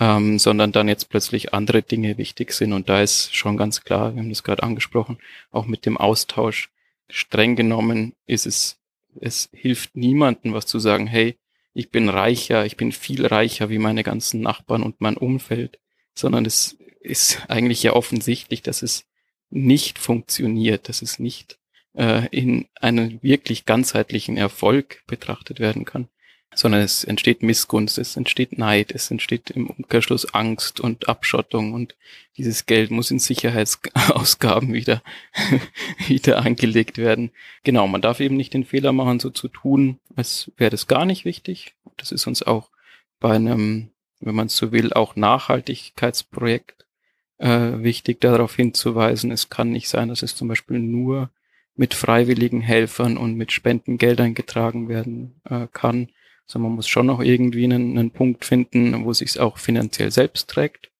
ähm, sondern dann jetzt plötzlich andere Dinge wichtig sind. Und da ist schon ganz klar, wir haben das gerade angesprochen, auch mit dem Austausch, streng genommen ist es, es hilft niemandem was zu sagen, hey, ich bin reicher, ich bin viel reicher wie meine ganzen Nachbarn und mein Umfeld, sondern es ist eigentlich ja offensichtlich, dass es nicht funktioniert, dass es nicht äh, in einen wirklich ganzheitlichen Erfolg betrachtet werden kann, sondern es entsteht Missgunst, es entsteht Neid, es entsteht im Umkehrschluss Angst und Abschottung und dieses Geld muss in Sicherheitsausgaben wieder, wieder angelegt werden. Genau, man darf eben nicht den Fehler machen, so zu tun, als wäre das gar nicht wichtig. Das ist uns auch bei einem, wenn man es so will, auch Nachhaltigkeitsprojekt äh, wichtig darauf hinzuweisen, es kann nicht sein, dass es zum Beispiel nur mit freiwilligen Helfern und mit Spendengeldern getragen werden äh, kann, sondern man muss schon noch irgendwie einen, einen Punkt finden, wo sich auch finanziell selbst trägt.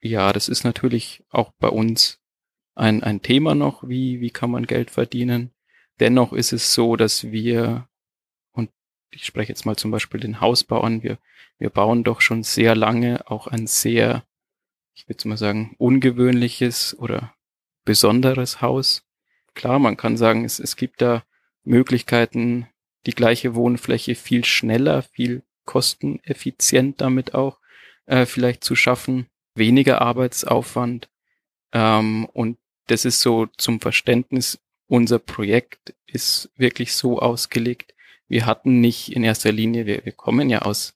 Ja, das ist natürlich auch bei uns ein, ein Thema noch, wie, wie kann man Geld verdienen. Dennoch ist es so, dass wir, und ich spreche jetzt mal zum Beispiel den Hausbau an, wir, wir bauen doch schon sehr lange auch ein sehr, ich würde mal sagen, ungewöhnliches oder besonderes Haus. Klar, man kann sagen, es, es gibt da Möglichkeiten, die gleiche Wohnfläche viel schneller, viel kosteneffizient damit auch äh, vielleicht zu schaffen, weniger Arbeitsaufwand. Ähm, und das ist so zum Verständnis, unser Projekt ist wirklich so ausgelegt. Wir hatten nicht in erster Linie, wir, wir kommen ja aus,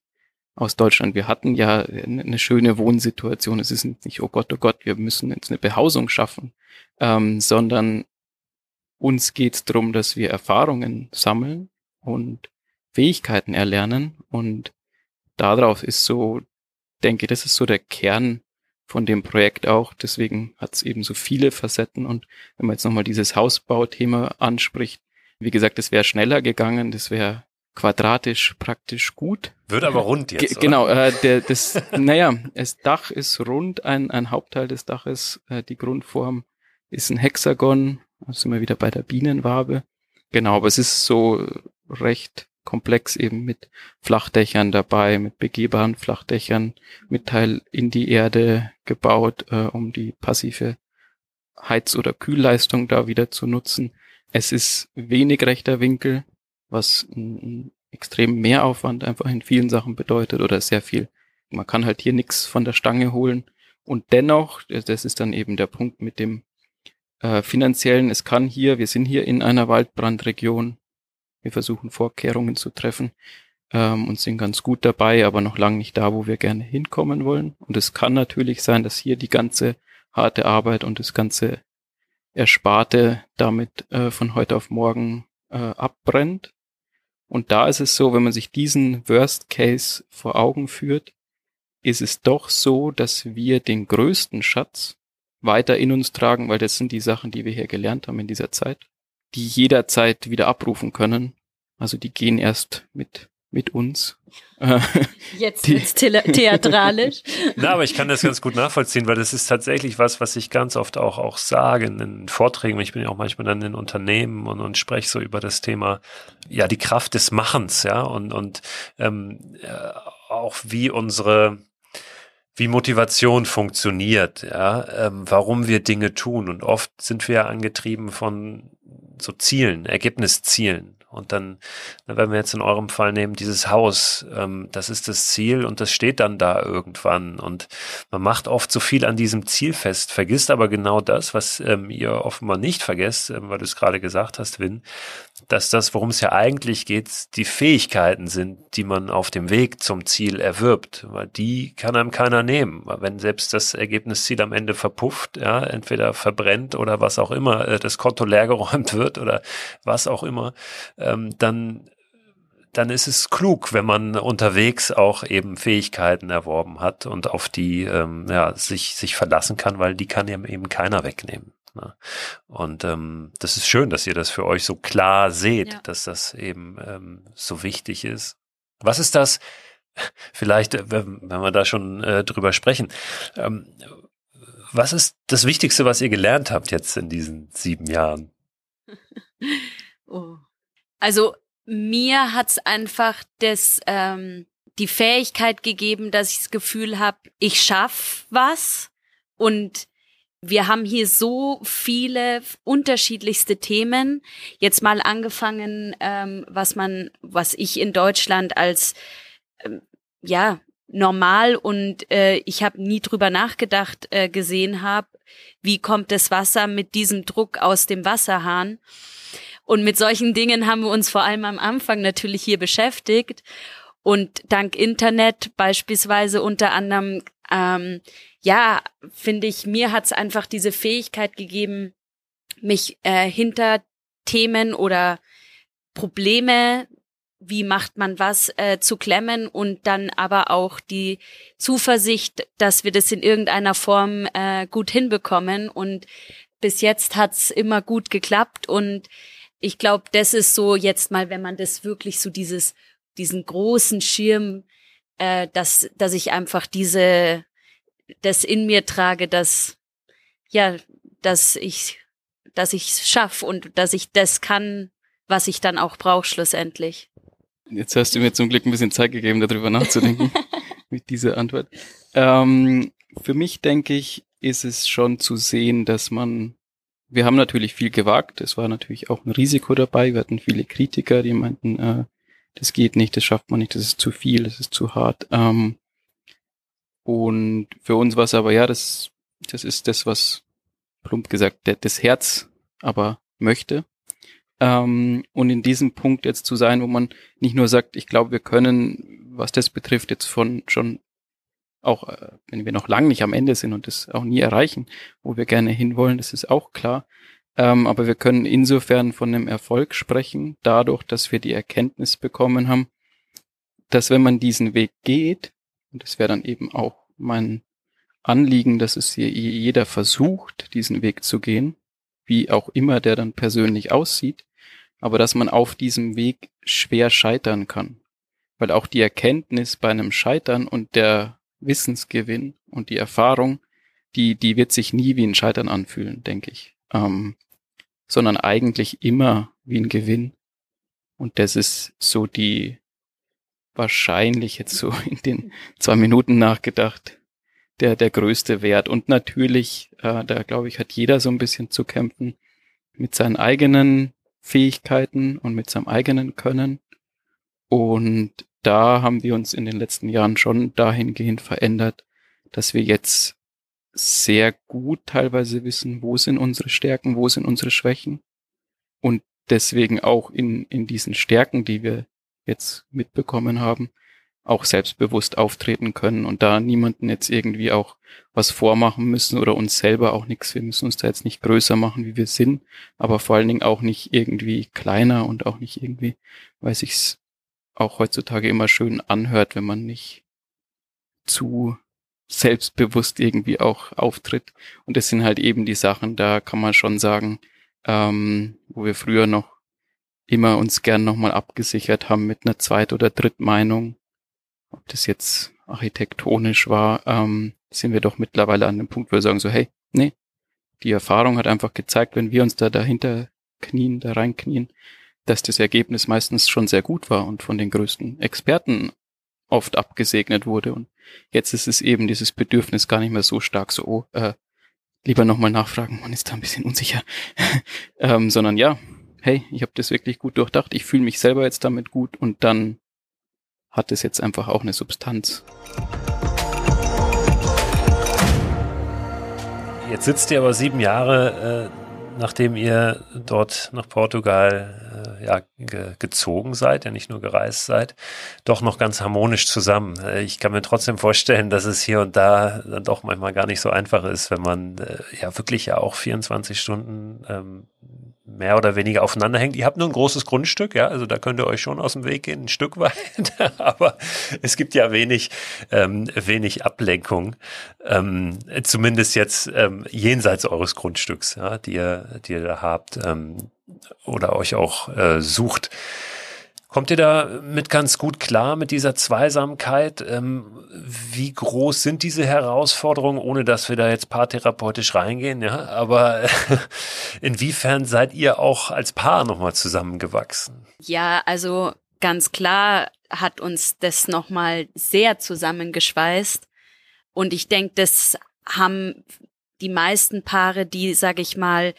aus Deutschland, wir hatten ja eine schöne Wohnsituation. Es ist nicht, oh Gott, oh Gott, wir müssen jetzt eine Behausung schaffen, ähm, sondern uns geht es darum, dass wir Erfahrungen sammeln und Fähigkeiten erlernen und darauf ist so, denke, das ist so der Kern von dem Projekt auch. Deswegen hat es eben so viele Facetten. Und wenn man jetzt nochmal dieses Hausbauthema anspricht, wie gesagt, das wäre schneller gegangen, das wäre quadratisch praktisch gut. Wird aber rund jetzt. G genau, äh, der, das, naja, das Dach ist rund, ein, ein Hauptteil des Daches, äh, die Grundform ist ein Hexagon, da sind wir wieder bei der Bienenwabe. Genau, aber es ist so recht komplex eben mit Flachdächern dabei, mit begehbaren Flachdächern, mit Teil in die Erde gebaut, äh, um die passive Heiz- oder Kühlleistung da wieder zu nutzen. Es ist wenig rechter Winkel, was ein extrem Mehraufwand einfach in vielen Sachen bedeutet oder sehr viel. Man kann halt hier nichts von der Stange holen. Und dennoch, das ist dann eben der Punkt mit dem äh, finanziellen, es kann hier, wir sind hier in einer Waldbrandregion, wir versuchen Vorkehrungen zu treffen ähm, und sind ganz gut dabei, aber noch lange nicht da, wo wir gerne hinkommen wollen. Und es kann natürlich sein, dass hier die ganze harte Arbeit und das ganze Ersparte damit äh, von heute auf morgen äh, abbrennt. Und da ist es so, wenn man sich diesen Worst Case vor Augen führt, ist es doch so, dass wir den größten Schatz weiter in uns tragen, weil das sind die Sachen, die wir hier gelernt haben in dieser Zeit die jederzeit wieder abrufen können. Also die gehen erst mit mit uns. Jetzt wird's theatralisch. Na, aber ich kann das ganz gut nachvollziehen, weil das ist tatsächlich was, was ich ganz oft auch auch sage in Vorträgen. Ich bin ja auch manchmal dann in Unternehmen und, und spreche so über das Thema, ja, die Kraft des Machens, ja, und und ähm, äh, auch wie unsere wie Motivation funktioniert, ja, ähm, warum wir Dinge tun. Und oft sind wir ja angetrieben von so Zielen, Ergebniszielen. Und dann, wenn wir jetzt in eurem Fall nehmen, dieses Haus, ähm, das ist das Ziel und das steht dann da irgendwann. Und man macht oft so viel an diesem Ziel fest, vergisst aber genau das, was ähm, ihr offenbar nicht vergesst, ähm, weil du es gerade gesagt hast, Win, dass das, worum es ja eigentlich geht, die Fähigkeiten sind, die man auf dem Weg zum Ziel erwirbt. Weil die kann einem keiner nehmen. Weil wenn selbst das Ergebnisziel am Ende verpufft, ja, entweder verbrennt oder was auch immer, äh, das Konto leergeräumt wird oder was auch immer, ähm, dann dann ist es klug, wenn man unterwegs auch eben Fähigkeiten erworben hat und auf die ähm, ja, sich, sich verlassen kann, weil die kann eben keiner wegnehmen. Ne? Und ähm, das ist schön, dass ihr das für euch so klar seht, ja. dass das eben ähm, so wichtig ist. Was ist das? Vielleicht, äh, wenn, wenn wir da schon äh, drüber sprechen, ähm, was ist das Wichtigste, was ihr gelernt habt jetzt in diesen sieben Jahren? oh. Also mir hat's einfach das ähm, die Fähigkeit gegeben, dass ich das Gefühl habe, ich schaff was und wir haben hier so viele unterschiedlichste Themen. Jetzt mal angefangen, ähm, was man, was ich in Deutschland als ähm, ja normal und äh, ich habe nie drüber nachgedacht äh, gesehen habe, wie kommt das Wasser mit diesem Druck aus dem Wasserhahn? Und mit solchen Dingen haben wir uns vor allem am Anfang natürlich hier beschäftigt. Und dank Internet beispielsweise unter anderem ähm, ja, finde ich, mir hat's einfach diese Fähigkeit gegeben, mich äh, hinter Themen oder Probleme, wie macht man was, äh, zu klemmen und dann aber auch die Zuversicht, dass wir das in irgendeiner Form äh, gut hinbekommen. Und bis jetzt hat's immer gut geklappt und ich glaube, das ist so jetzt mal, wenn man das wirklich so dieses, diesen großen Schirm, äh, dass, dass ich einfach diese das in mir trage, dass ja dass ich, dass ich es schaffe und dass ich das kann, was ich dann auch brauche schlussendlich. Jetzt hast du mir zum Glück ein bisschen Zeit gegeben, darüber nachzudenken mit dieser Antwort. Ähm, für mich denke ich, ist es schon zu sehen, dass man, wir haben natürlich viel gewagt, es war natürlich auch ein Risiko dabei, wir hatten viele Kritiker, die meinten, äh, das geht nicht, das schafft man nicht, das ist zu viel, das ist zu hart. Ähm, und für uns war es aber, ja, das, das ist das, was plump gesagt, das Herz aber möchte. Ähm, und in diesem Punkt jetzt zu sein, wo man nicht nur sagt, ich glaube, wir können, was das betrifft, jetzt von schon auch, äh, wenn wir noch lang nicht am Ende sind und das auch nie erreichen, wo wir gerne hinwollen, das ist auch klar. Ähm, aber wir können insofern von einem Erfolg sprechen, dadurch, dass wir die Erkenntnis bekommen haben, dass wenn man diesen Weg geht, und das wäre dann eben auch mein Anliegen, dass es hier jeder versucht, diesen Weg zu gehen, wie auch immer der dann persönlich aussieht, aber dass man auf diesem Weg schwer scheitern kann. Weil auch die Erkenntnis bei einem Scheitern und der Wissensgewinn und die Erfahrung, die, die wird sich nie wie ein Scheitern anfühlen, denke ich ähm, sondern eigentlich immer wie ein Gewinn. Und das ist so die wahrscheinlich jetzt so in den zwei Minuten nachgedacht der der größte Wert. Und natürlich, äh, da glaube ich, hat jeder so ein bisschen zu kämpfen mit seinen eigenen Fähigkeiten und mit seinem eigenen Können. Und da haben wir uns in den letzten Jahren schon dahingehend verändert, dass wir jetzt sehr gut teilweise wissen, wo sind unsere Stärken, wo sind unsere Schwächen und deswegen auch in, in diesen Stärken, die wir jetzt mitbekommen haben, auch selbstbewusst auftreten können und da niemanden jetzt irgendwie auch was vormachen müssen oder uns selber auch nichts. Wir müssen uns da jetzt nicht größer machen, wie wir sind, aber vor allen Dingen auch nicht irgendwie kleiner und auch nicht irgendwie, weil sich's auch heutzutage immer schön anhört, wenn man nicht zu selbstbewusst irgendwie auch auftritt. Und das sind halt eben die Sachen, da kann man schon sagen, ähm, wo wir früher noch immer uns gern nochmal abgesichert haben mit einer Zweit- oder Drittmeinung, ob das jetzt architektonisch war, ähm, sind wir doch mittlerweile an dem Punkt, wo wir sagen so, hey, nee, die Erfahrung hat einfach gezeigt, wenn wir uns da dahinter knien, da reinknien, dass das Ergebnis meistens schon sehr gut war und von den größten Experten oft abgesegnet wurde. Und jetzt ist es eben dieses Bedürfnis gar nicht mehr so stark so, oh, äh, lieber nochmal nachfragen, man ist da ein bisschen unsicher. ähm, sondern ja, hey, ich habe das wirklich gut durchdacht, ich fühle mich selber jetzt damit gut und dann hat es jetzt einfach auch eine Substanz. Jetzt sitzt ihr aber sieben Jahre äh, nachdem ihr dort nach Portugal äh, ja, ge gezogen seid, ja nicht nur gereist seid, doch noch ganz harmonisch zusammen. Äh, ich kann mir trotzdem vorstellen, dass es hier und da dann doch manchmal gar nicht so einfach ist, wenn man äh, ja wirklich ja auch 24 Stunden ähm, mehr oder weniger aufeinander hängt. Ihr habt nur ein großes Grundstück, ja, also da könnt ihr euch schon aus dem Weg gehen, ein Stück weit, aber es gibt ja wenig, ähm, wenig Ablenkung, ähm, zumindest jetzt ähm, jenseits eures Grundstücks, ja, die ihr, die ihr da habt ähm, oder euch auch äh, sucht. Kommt ihr da mit ganz gut klar mit dieser Zweisamkeit? Ähm, wie groß sind diese Herausforderungen, ohne dass wir da jetzt paartherapeutisch reingehen? Ja, aber inwiefern seid ihr auch als Paar nochmal zusammengewachsen? Ja, also ganz klar hat uns das nochmal sehr zusammengeschweißt. Und ich denke, das haben die meisten Paare, die, sag ich mal,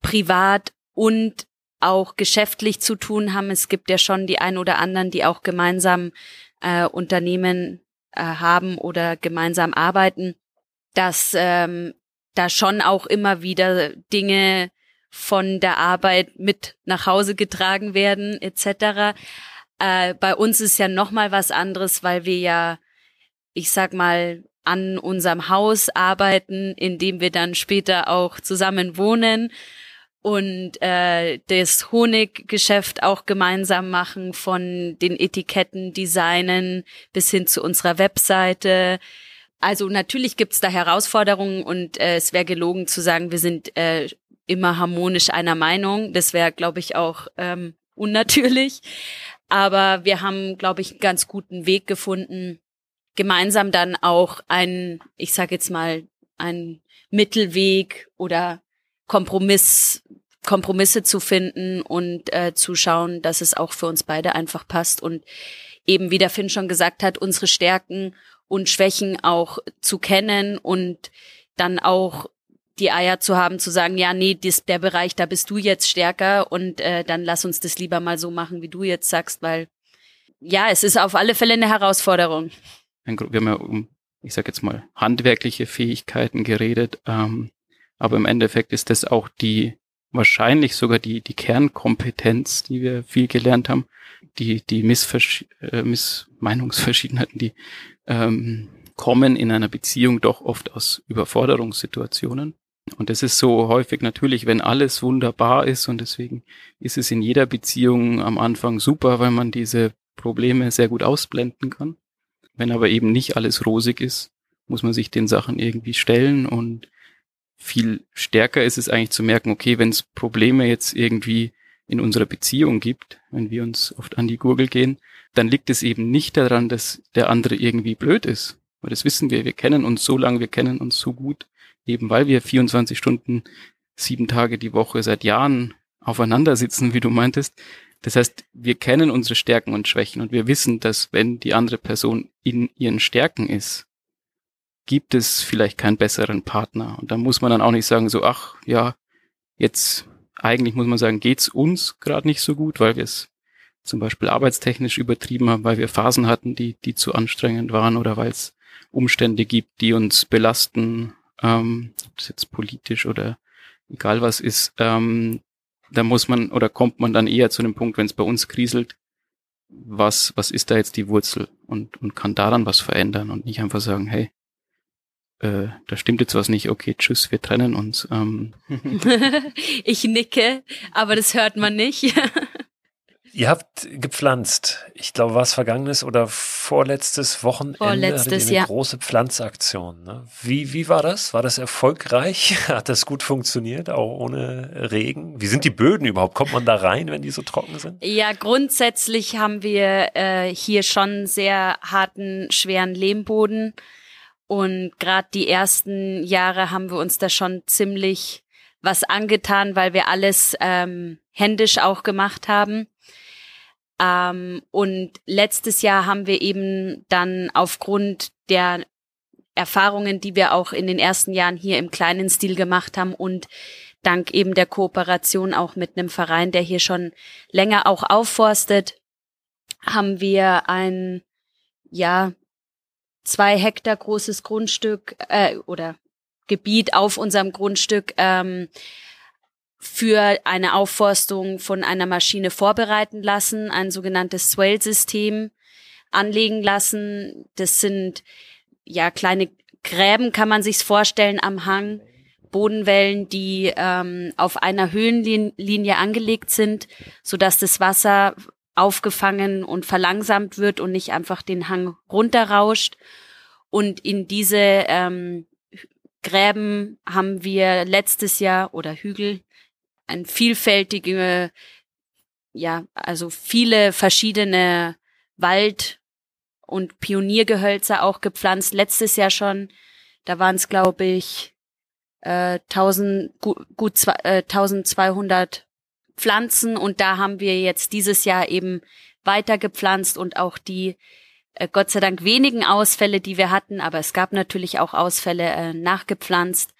privat und auch geschäftlich zu tun haben. Es gibt ja schon die ein oder anderen, die auch gemeinsam äh, Unternehmen äh, haben oder gemeinsam arbeiten, dass ähm, da schon auch immer wieder Dinge von der Arbeit mit nach Hause getragen werden etc. Äh, bei uns ist ja noch mal was anderes, weil wir ja, ich sag mal, an unserem Haus arbeiten, in dem wir dann später auch zusammen wohnen und äh, das Honiggeschäft auch gemeinsam machen, von den Etiketten designen bis hin zu unserer Webseite. Also natürlich gibt's da Herausforderungen und äh, es wäre gelogen zu sagen, wir sind äh, immer harmonisch einer Meinung. Das wäre, glaube ich, auch ähm, unnatürlich. Aber wir haben, glaube ich, einen ganz guten Weg gefunden, gemeinsam dann auch einen, ich sage jetzt mal, einen Mittelweg oder Kompromiss, Kompromisse zu finden und äh, zu schauen, dass es auch für uns beide einfach passt und eben, wie der Finn schon gesagt hat, unsere Stärken und Schwächen auch zu kennen und dann auch die Eier zu haben, zu sagen, ja, nee, dies, der Bereich, da bist du jetzt stärker und äh, dann lass uns das lieber mal so machen, wie du jetzt sagst, weil ja, es ist auf alle Fälle eine Herausforderung. Wir haben ja um, ich sag jetzt mal, handwerkliche Fähigkeiten geredet, ähm, aber im Endeffekt ist das auch die, wahrscheinlich sogar die, die Kernkompetenz, die wir viel gelernt haben, die, die Missversch äh, Missmeinungsverschiedenheiten, die ähm, kommen in einer Beziehung doch oft aus Überforderungssituationen. Und das ist so häufig natürlich, wenn alles wunderbar ist und deswegen ist es in jeder Beziehung am Anfang super, weil man diese Probleme sehr gut ausblenden kann. Wenn aber eben nicht alles rosig ist, muss man sich den Sachen irgendwie stellen und viel stärker ist es eigentlich zu merken, okay, wenn es Probleme jetzt irgendwie in unserer Beziehung gibt, wenn wir uns oft an die Gurgel gehen, dann liegt es eben nicht daran, dass der andere irgendwie blöd ist. Weil das wissen wir, wir kennen uns so lange, wir kennen uns so gut, eben weil wir 24 Stunden, sieben Tage die Woche seit Jahren aufeinander sitzen, wie du meintest. Das heißt, wir kennen unsere Stärken und Schwächen und wir wissen, dass wenn die andere Person in ihren Stärken ist, gibt es vielleicht keinen besseren Partner. Und da muss man dann auch nicht sagen, so, ach ja, jetzt eigentlich muss man sagen, geht's uns gerade nicht so gut, weil wir es zum Beispiel arbeitstechnisch übertrieben haben, weil wir Phasen hatten, die, die zu anstrengend waren oder weil es Umstände gibt, die uns belasten, ähm, ob das jetzt politisch oder egal was ist, ähm, da muss man oder kommt man dann eher zu dem Punkt, wenn es bei uns kriselt, was, was ist da jetzt die Wurzel und, und kann daran was verändern und nicht einfach sagen, hey, äh, da stimmt jetzt was nicht, okay, tschüss, wir trennen uns. Ähm. ich nicke, aber das hört man nicht. Ihr habt gepflanzt. Ich glaube, war es vergangenes oder vorletztes Wochenende? Vorletztes, eine ja. große Pflanzaktion. Ne? Wie, wie war das? War das erfolgreich? Hat das gut funktioniert, auch ohne Regen? Wie sind die Böden überhaupt? Kommt man da rein, wenn die so trocken sind? Ja, grundsätzlich haben wir äh, hier schon sehr harten, schweren Lehmboden. Und gerade die ersten Jahre haben wir uns da schon ziemlich was angetan, weil wir alles ähm, händisch auch gemacht haben. Ähm, und letztes Jahr haben wir eben dann aufgrund der Erfahrungen, die wir auch in den ersten Jahren hier im kleinen Stil gemacht haben und dank eben der Kooperation auch mit einem Verein, der hier schon länger auch aufforstet, haben wir ein, ja, zwei Hektar großes Grundstück äh, oder Gebiet auf unserem Grundstück ähm, für eine Aufforstung von einer Maschine vorbereiten lassen, ein sogenanntes Swale-System anlegen lassen. Das sind ja kleine Gräben, kann man sich's vorstellen, am Hang. Bodenwellen, die ähm, auf einer Höhenlinie angelegt sind, so dass das Wasser aufgefangen und verlangsamt wird und nicht einfach den Hang runterrauscht. Und in diese ähm, Gräben haben wir letztes Jahr oder Hügel ein vielfältige, ja, also viele verschiedene Wald- und Pioniergehölze auch gepflanzt. Letztes Jahr schon, da waren es glaube ich äh, 1000, gut, gut äh, 1200 Pflanzen. Und da haben wir jetzt dieses Jahr eben weiter gepflanzt und auch die äh, Gott sei Dank wenigen Ausfälle, die wir hatten, aber es gab natürlich auch Ausfälle äh, nachgepflanzt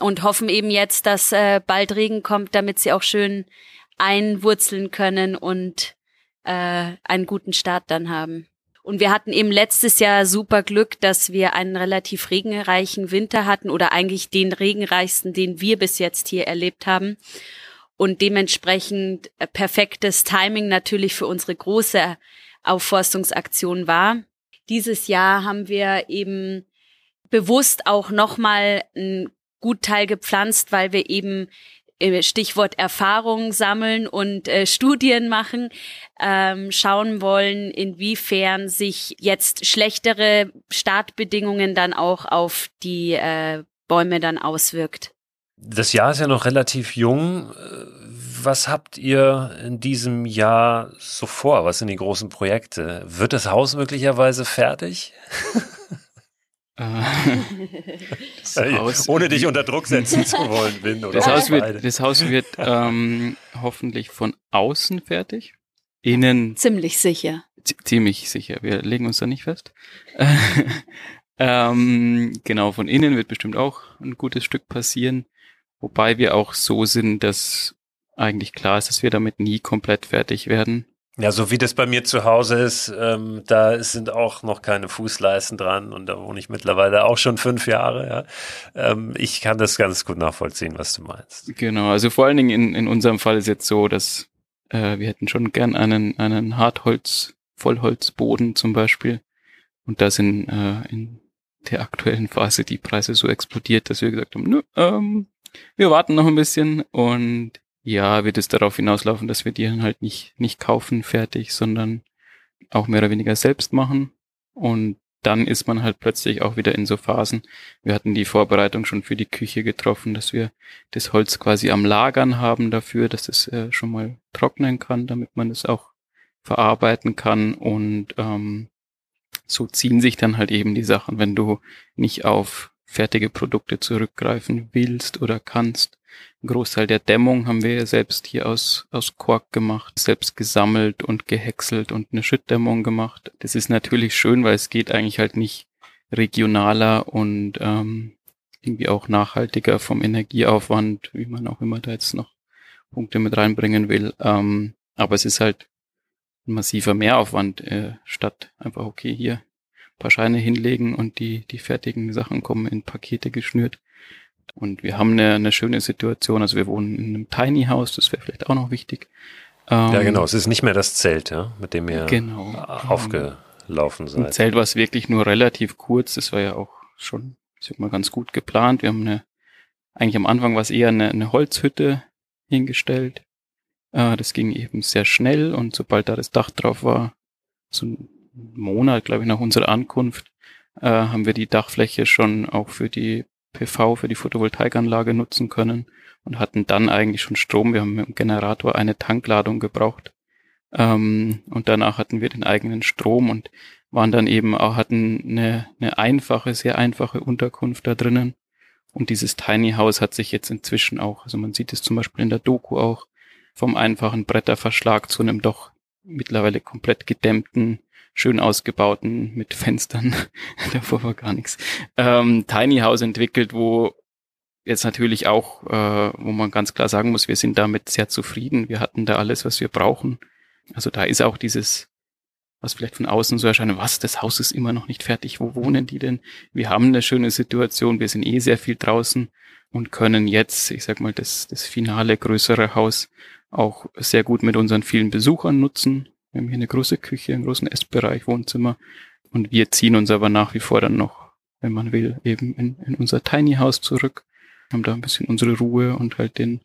und hoffen eben jetzt, dass äh, bald Regen kommt, damit sie auch schön einwurzeln können und äh, einen guten Start dann haben. Und wir hatten eben letztes Jahr super Glück, dass wir einen relativ regenreichen Winter hatten oder eigentlich den regenreichsten, den wir bis jetzt hier erlebt haben und dementsprechend äh, perfektes Timing natürlich für unsere große Aufforstungsaktion war. Dieses Jahr haben wir eben bewusst auch nochmal ein Gutteil gepflanzt, weil wir eben äh, Stichwort Erfahrung sammeln und äh, Studien machen, ähm, schauen wollen, inwiefern sich jetzt schlechtere Startbedingungen dann auch auf die äh, Bäume dann auswirkt. Das Jahr ist ja noch relativ jung. Was habt ihr in diesem Jahr so vor? Was sind die großen Projekte? Wird das Haus möglicherweise fertig? das Haus, Ohne dich unter Druck setzen zu wollen, Win, oder das, Haus wird, das Haus wird ähm, hoffentlich von außen fertig. Innen. Ziemlich sicher. Ziemlich sicher. Wir legen uns da nicht fest. ähm, genau, von innen wird bestimmt auch ein gutes Stück passieren. Wobei wir auch so sind, dass eigentlich klar ist, dass wir damit nie komplett fertig werden. Ja, so wie das bei mir zu Hause ist, ähm, da sind auch noch keine Fußleisten dran und da wohne ich mittlerweile auch schon fünf Jahre. Ja. Ähm, ich kann das ganz gut nachvollziehen, was du meinst. Genau, also vor allen Dingen in, in unserem Fall ist jetzt so, dass äh, wir hätten schon gern einen, einen Hartholz, Vollholzboden zum Beispiel. Und da sind äh, in der aktuellen Phase die Preise so explodiert, dass wir gesagt haben, nö, ähm, wir warten noch ein bisschen und ja, wird es darauf hinauslaufen, dass wir die dann halt nicht, nicht kaufen fertig, sondern auch mehr oder weniger selbst machen. Und dann ist man halt plötzlich auch wieder in so Phasen. Wir hatten die Vorbereitung schon für die Küche getroffen, dass wir das Holz quasi am Lagern haben dafür, dass es äh, schon mal trocknen kann, damit man es auch verarbeiten kann. Und ähm, so ziehen sich dann halt eben die Sachen, wenn du nicht auf fertige Produkte zurückgreifen willst oder kannst. Ein Großteil der Dämmung haben wir ja selbst hier aus, aus Kork gemacht, selbst gesammelt und gehäckselt und eine Schüttdämmung gemacht. Das ist natürlich schön, weil es geht eigentlich halt nicht regionaler und ähm, irgendwie auch nachhaltiger vom Energieaufwand, wie man auch immer da jetzt noch Punkte mit reinbringen will. Ähm, aber es ist halt massiver Mehraufwand, äh, statt einfach, okay, hier paar Scheine hinlegen und die, die fertigen Sachen kommen in Pakete geschnürt. Und wir haben eine, eine schöne Situation. Also wir wohnen in einem Tiny House, das wäre vielleicht auch noch wichtig. Ähm, ja, genau. Es ist nicht mehr das Zelt, ja, mit dem ihr genau, aufgelaufen seid. Ein Zelt war es wirklich nur relativ kurz. Das war ja auch schon, ich sag mal, ganz gut geplant. Wir haben eine, eigentlich am Anfang war es eher eine, eine Holzhütte hingestellt. Äh, das ging eben sehr schnell und sobald da das Dach drauf war, so ein Monat, glaube ich, nach unserer Ankunft, äh, haben wir die Dachfläche schon auch für die PV, für die Photovoltaikanlage nutzen können und hatten dann eigentlich schon Strom. Wir haben mit dem Generator eine Tankladung gebraucht. Ähm, und danach hatten wir den eigenen Strom und waren dann eben auch, hatten eine, eine einfache, sehr einfache Unterkunft da drinnen. Und dieses Tiny House hat sich jetzt inzwischen auch, also man sieht es zum Beispiel in der Doku auch, vom einfachen Bretterverschlag zu einem doch mittlerweile komplett gedämmten schön ausgebauten mit Fenstern, davor war gar nichts, ähm, Tiny House entwickelt, wo jetzt natürlich auch, äh, wo man ganz klar sagen muss, wir sind damit sehr zufrieden. Wir hatten da alles, was wir brauchen. Also da ist auch dieses, was vielleicht von außen so erscheint, was, das Haus ist immer noch nicht fertig, wo wohnen die denn? Wir haben eine schöne Situation, wir sind eh sehr viel draußen und können jetzt, ich sag mal, das, das finale größere Haus auch sehr gut mit unseren vielen Besuchern nutzen. Wir haben hier eine große Küche, einen großen Essbereich, Wohnzimmer. Und wir ziehen uns aber nach wie vor dann noch, wenn man will, eben in, in unser Tiny House zurück. Haben da ein bisschen unsere Ruhe und halt den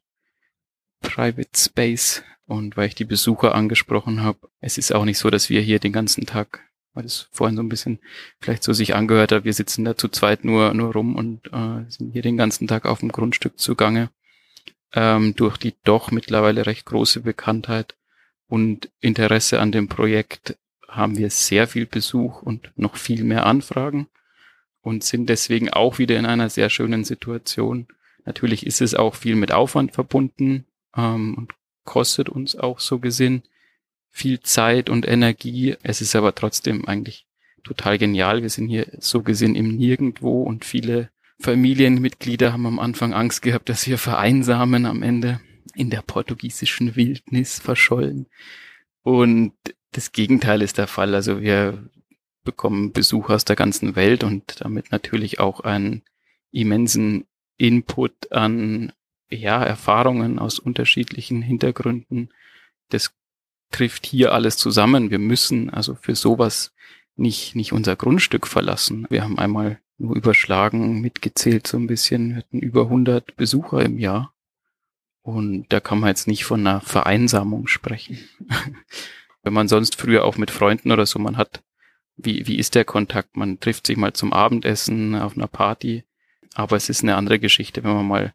Private Space. Und weil ich die Besucher angesprochen habe, es ist auch nicht so, dass wir hier den ganzen Tag, weil es vorhin so ein bisschen vielleicht so sich angehört hat, wir sitzen da zu zweit nur, nur rum und äh, sind hier den ganzen Tag auf dem Grundstück zugange. Ähm, durch die doch mittlerweile recht große Bekanntheit und Interesse an dem Projekt haben wir sehr viel Besuch und noch viel mehr Anfragen und sind deswegen auch wieder in einer sehr schönen Situation. Natürlich ist es auch viel mit Aufwand verbunden ähm, und kostet uns auch so gesehen viel Zeit und Energie. Es ist aber trotzdem eigentlich total genial. Wir sind hier so gesehen im Nirgendwo und viele Familienmitglieder haben am Anfang Angst gehabt, dass wir vereinsamen am Ende in der portugiesischen Wildnis verschollen. Und das Gegenteil ist der Fall. Also wir bekommen Besuch aus der ganzen Welt und damit natürlich auch einen immensen Input an ja, Erfahrungen aus unterschiedlichen Hintergründen. Das trifft hier alles zusammen. Wir müssen also für sowas nicht, nicht unser Grundstück verlassen. Wir haben einmal nur überschlagen, mitgezählt so ein bisschen. Wir hatten über 100 Besucher im Jahr. Und da kann man jetzt nicht von einer Vereinsamung sprechen. Wenn man sonst früher auch mit Freunden oder so, man hat, wie, wie ist der Kontakt? Man trifft sich mal zum Abendessen auf einer Party. Aber es ist eine andere Geschichte, wenn man mal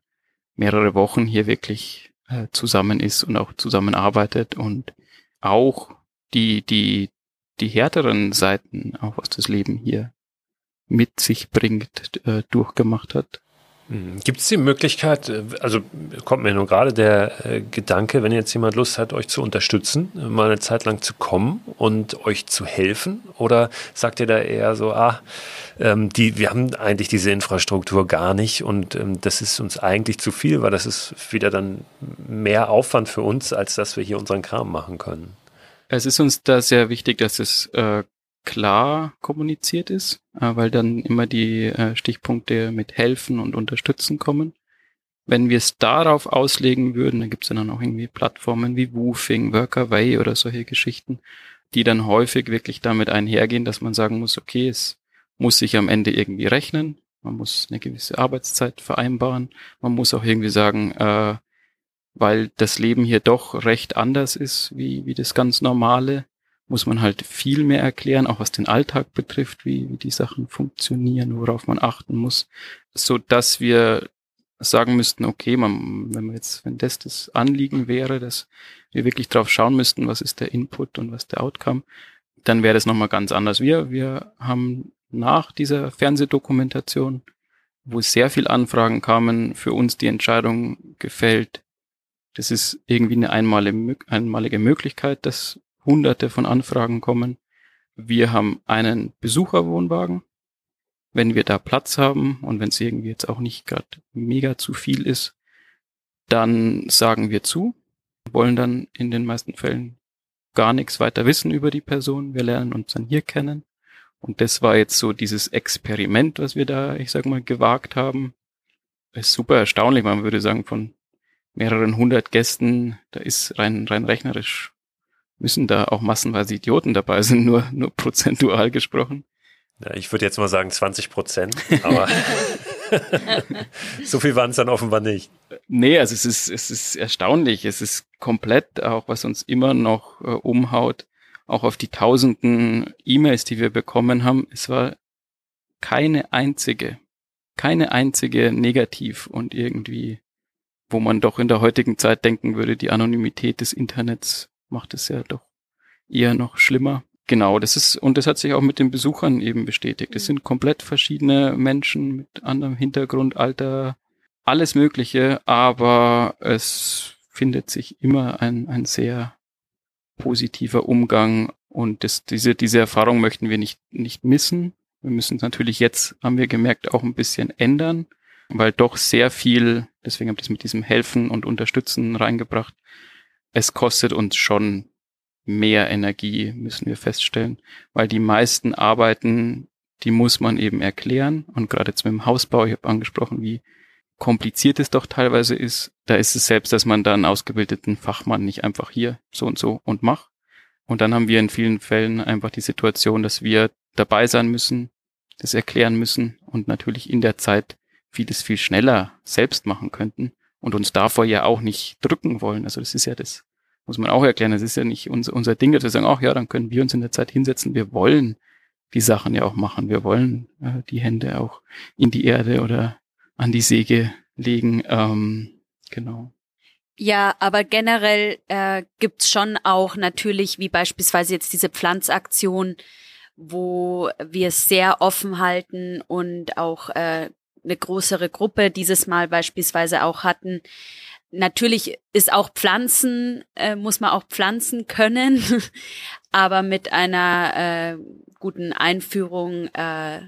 mehrere Wochen hier wirklich äh, zusammen ist und auch zusammenarbeitet und auch die, die, die härteren Seiten, auch was das Leben hier mit sich bringt, äh, durchgemacht hat. Hm. Gibt es die Möglichkeit, äh, also kommt mir nur gerade der äh, Gedanke, wenn jetzt jemand Lust hat, euch zu unterstützen, mal eine Zeit lang zu kommen und euch zu helfen? Oder sagt ihr da eher so, ah, ähm, die, wir haben eigentlich diese Infrastruktur gar nicht und ähm, das ist uns eigentlich zu viel, weil das ist wieder dann mehr Aufwand für uns, als dass wir hier unseren Kram machen können? Es ist uns da sehr wichtig, dass es äh, klar kommuniziert ist, äh, weil dann immer die äh, Stichpunkte mit helfen und unterstützen kommen. Wenn wir es darauf auslegen würden, dann gibt es dann auch irgendwie Plattformen wie Woofing, Workaway oder solche Geschichten, die dann häufig wirklich damit einhergehen, dass man sagen muss, okay, es muss sich am Ende irgendwie rechnen, man muss eine gewisse Arbeitszeit vereinbaren, man muss auch irgendwie sagen, äh, weil das Leben hier doch recht anders ist wie, wie das ganz normale, muss man halt viel mehr erklären, auch was den Alltag betrifft, wie, wie die Sachen funktionieren, worauf man achten muss, so dass wir sagen müssten, okay, man, wenn man jetzt, wenn das das Anliegen wäre, dass wir wirklich drauf schauen müssten, was ist der Input und was der Outcome, dann wäre das nochmal ganz anders. Wir, wir haben nach dieser Fernsehdokumentation, wo sehr viel Anfragen kamen, für uns die Entscheidung gefällt, das ist irgendwie eine einmalige, einmalige Möglichkeit, dass hunderte von Anfragen kommen. Wir haben einen Besucherwohnwagen. Wenn wir da Platz haben und wenn es irgendwie jetzt auch nicht gerade mega zu viel ist, dann sagen wir zu, wollen dann in den meisten Fällen gar nichts weiter wissen über die Person. Wir lernen uns dann hier kennen. Und das war jetzt so dieses Experiment, was wir da, ich sag mal, gewagt haben. Ist super erstaunlich. Man würde sagen, von mehreren hundert Gästen, da ist rein, rein rechnerisch müssen da auch massenweise Idioten dabei sind, nur, nur prozentual gesprochen. Ja, ich würde jetzt mal sagen 20 Prozent, aber so viel waren es dann offenbar nicht. Nee, also es ist, es ist erstaunlich. Es ist komplett auch, was uns immer noch äh, umhaut, auch auf die tausenden E-Mails, die wir bekommen haben. Es war keine einzige, keine einzige negativ und irgendwie, wo man doch in der heutigen Zeit denken würde, die Anonymität des Internets macht es ja doch eher noch schlimmer. Genau, das ist, und das hat sich auch mit den Besuchern eben bestätigt. Es sind komplett verschiedene Menschen mit anderem Hintergrund, Alter, alles Mögliche, aber es findet sich immer ein, ein sehr positiver Umgang und das, diese, diese Erfahrung möchten wir nicht, nicht missen. Wir müssen es natürlich jetzt, haben wir gemerkt, auch ein bisschen ändern, weil doch sehr viel, deswegen habe ich das mit diesem Helfen und Unterstützen reingebracht, es kostet uns schon mehr Energie, müssen wir feststellen, weil die meisten Arbeiten, die muss man eben erklären. Und gerade jetzt mit dem Hausbau, ich habe angesprochen, wie kompliziert es doch teilweise ist. Da ist es selbst, dass man da einen ausgebildeten Fachmann nicht einfach hier so und so und mach. Und dann haben wir in vielen Fällen einfach die Situation, dass wir dabei sein müssen, das erklären müssen und natürlich in der Zeit vieles viel schneller selbst machen könnten und uns davor ja auch nicht drücken wollen. Also das ist ja das, muss man auch erklären. Das ist ja nicht unser, unser Ding, dass wir sagen, ach ja, dann können wir uns in der Zeit hinsetzen. Wir wollen die Sachen ja auch machen. Wir wollen äh, die Hände auch in die Erde oder an die Säge legen. Ähm, genau. Ja, aber generell äh, gibt's schon auch natürlich, wie beispielsweise jetzt diese Pflanzaktion, wo wir sehr offen halten und auch äh, eine größere Gruppe dieses Mal beispielsweise auch hatten. Natürlich ist auch Pflanzen, äh, muss man auch pflanzen können, aber mit einer äh, guten Einführung äh,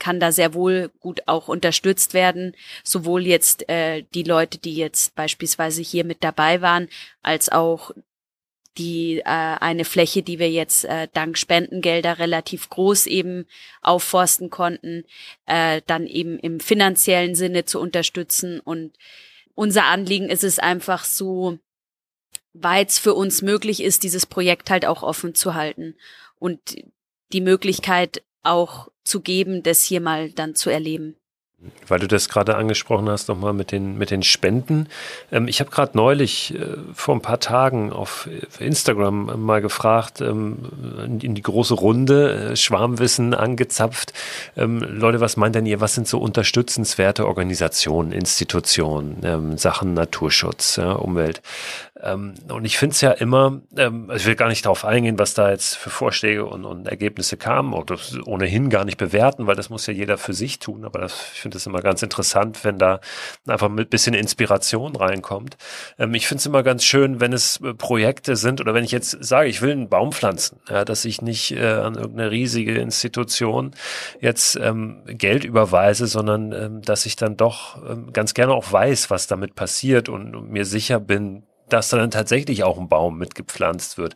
kann da sehr wohl gut auch unterstützt werden, sowohl jetzt äh, die Leute, die jetzt beispielsweise hier mit dabei waren, als auch die äh, eine Fläche, die wir jetzt äh, dank Spendengelder relativ groß eben aufforsten konnten, äh, dann eben im finanziellen Sinne zu unterstützen. Und unser Anliegen ist es einfach so, weit es für uns möglich ist, dieses Projekt halt auch offen zu halten und die Möglichkeit auch zu geben, das hier mal dann zu erleben. Weil du das gerade angesprochen hast, nochmal mit den, mit den Spenden. Ähm, ich habe gerade neulich äh, vor ein paar Tagen auf Instagram mal gefragt, ähm, in die große Runde, äh, Schwarmwissen angezapft. Ähm, Leute, was meint denn ihr, was sind so unterstützenswerte Organisationen, Institutionen, ähm, Sachen Naturschutz, ja, Umwelt? Ähm, und ich finde es ja immer, ähm, also ich will gar nicht darauf eingehen, was da jetzt für Vorschläge und, und Ergebnisse kamen oder ohnehin gar nicht bewerten, weil das muss ja jeder für sich tun. Aber das, ich finde es immer ganz interessant, wenn da einfach mit bisschen Inspiration reinkommt. Ähm, ich finde es immer ganz schön, wenn es äh, Projekte sind oder wenn ich jetzt sage, ich will einen Baum pflanzen, ja, dass ich nicht äh, an irgendeine riesige Institution jetzt ähm, Geld überweise, sondern ähm, dass ich dann doch ähm, ganz gerne auch weiß, was damit passiert und, und mir sicher bin, dass dann tatsächlich auch ein Baum mitgepflanzt wird.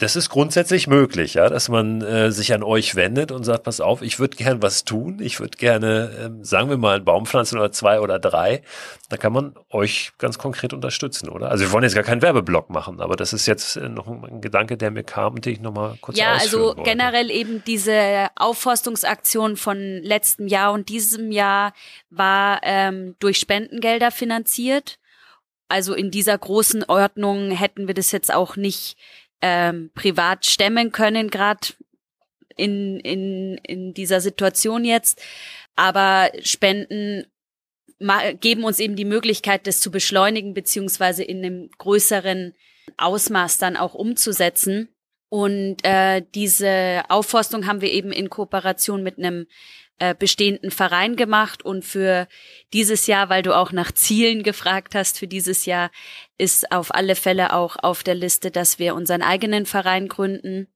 Das ist grundsätzlich möglich, ja, dass man äh, sich an euch wendet und sagt, pass auf, ich würde gern was tun, ich würde gerne, ähm, sagen wir mal, einen Baum pflanzen oder zwei oder drei. Da kann man euch ganz konkret unterstützen, oder? Also wir wollen jetzt gar keinen Werbeblock machen, aber das ist jetzt äh, noch ein Gedanke, der mir kam und den ich nochmal kurz Ja, also wollte. generell eben diese Aufforstungsaktion von letztem Jahr und diesem Jahr war ähm, durch Spendengelder finanziert. Also in dieser großen Ordnung hätten wir das jetzt auch nicht ähm, privat stemmen können, gerade in, in, in dieser Situation jetzt. Aber Spenden geben uns eben die Möglichkeit, das zu beschleunigen, beziehungsweise in einem größeren Ausmaß dann auch umzusetzen. Und äh, diese Aufforstung haben wir eben in Kooperation mit einem äh, bestehenden Verein gemacht und für dieses Jahr, weil du auch nach Zielen gefragt hast, für dieses Jahr ist auf alle Fälle auch auf der Liste, dass wir unseren eigenen Verein gründen.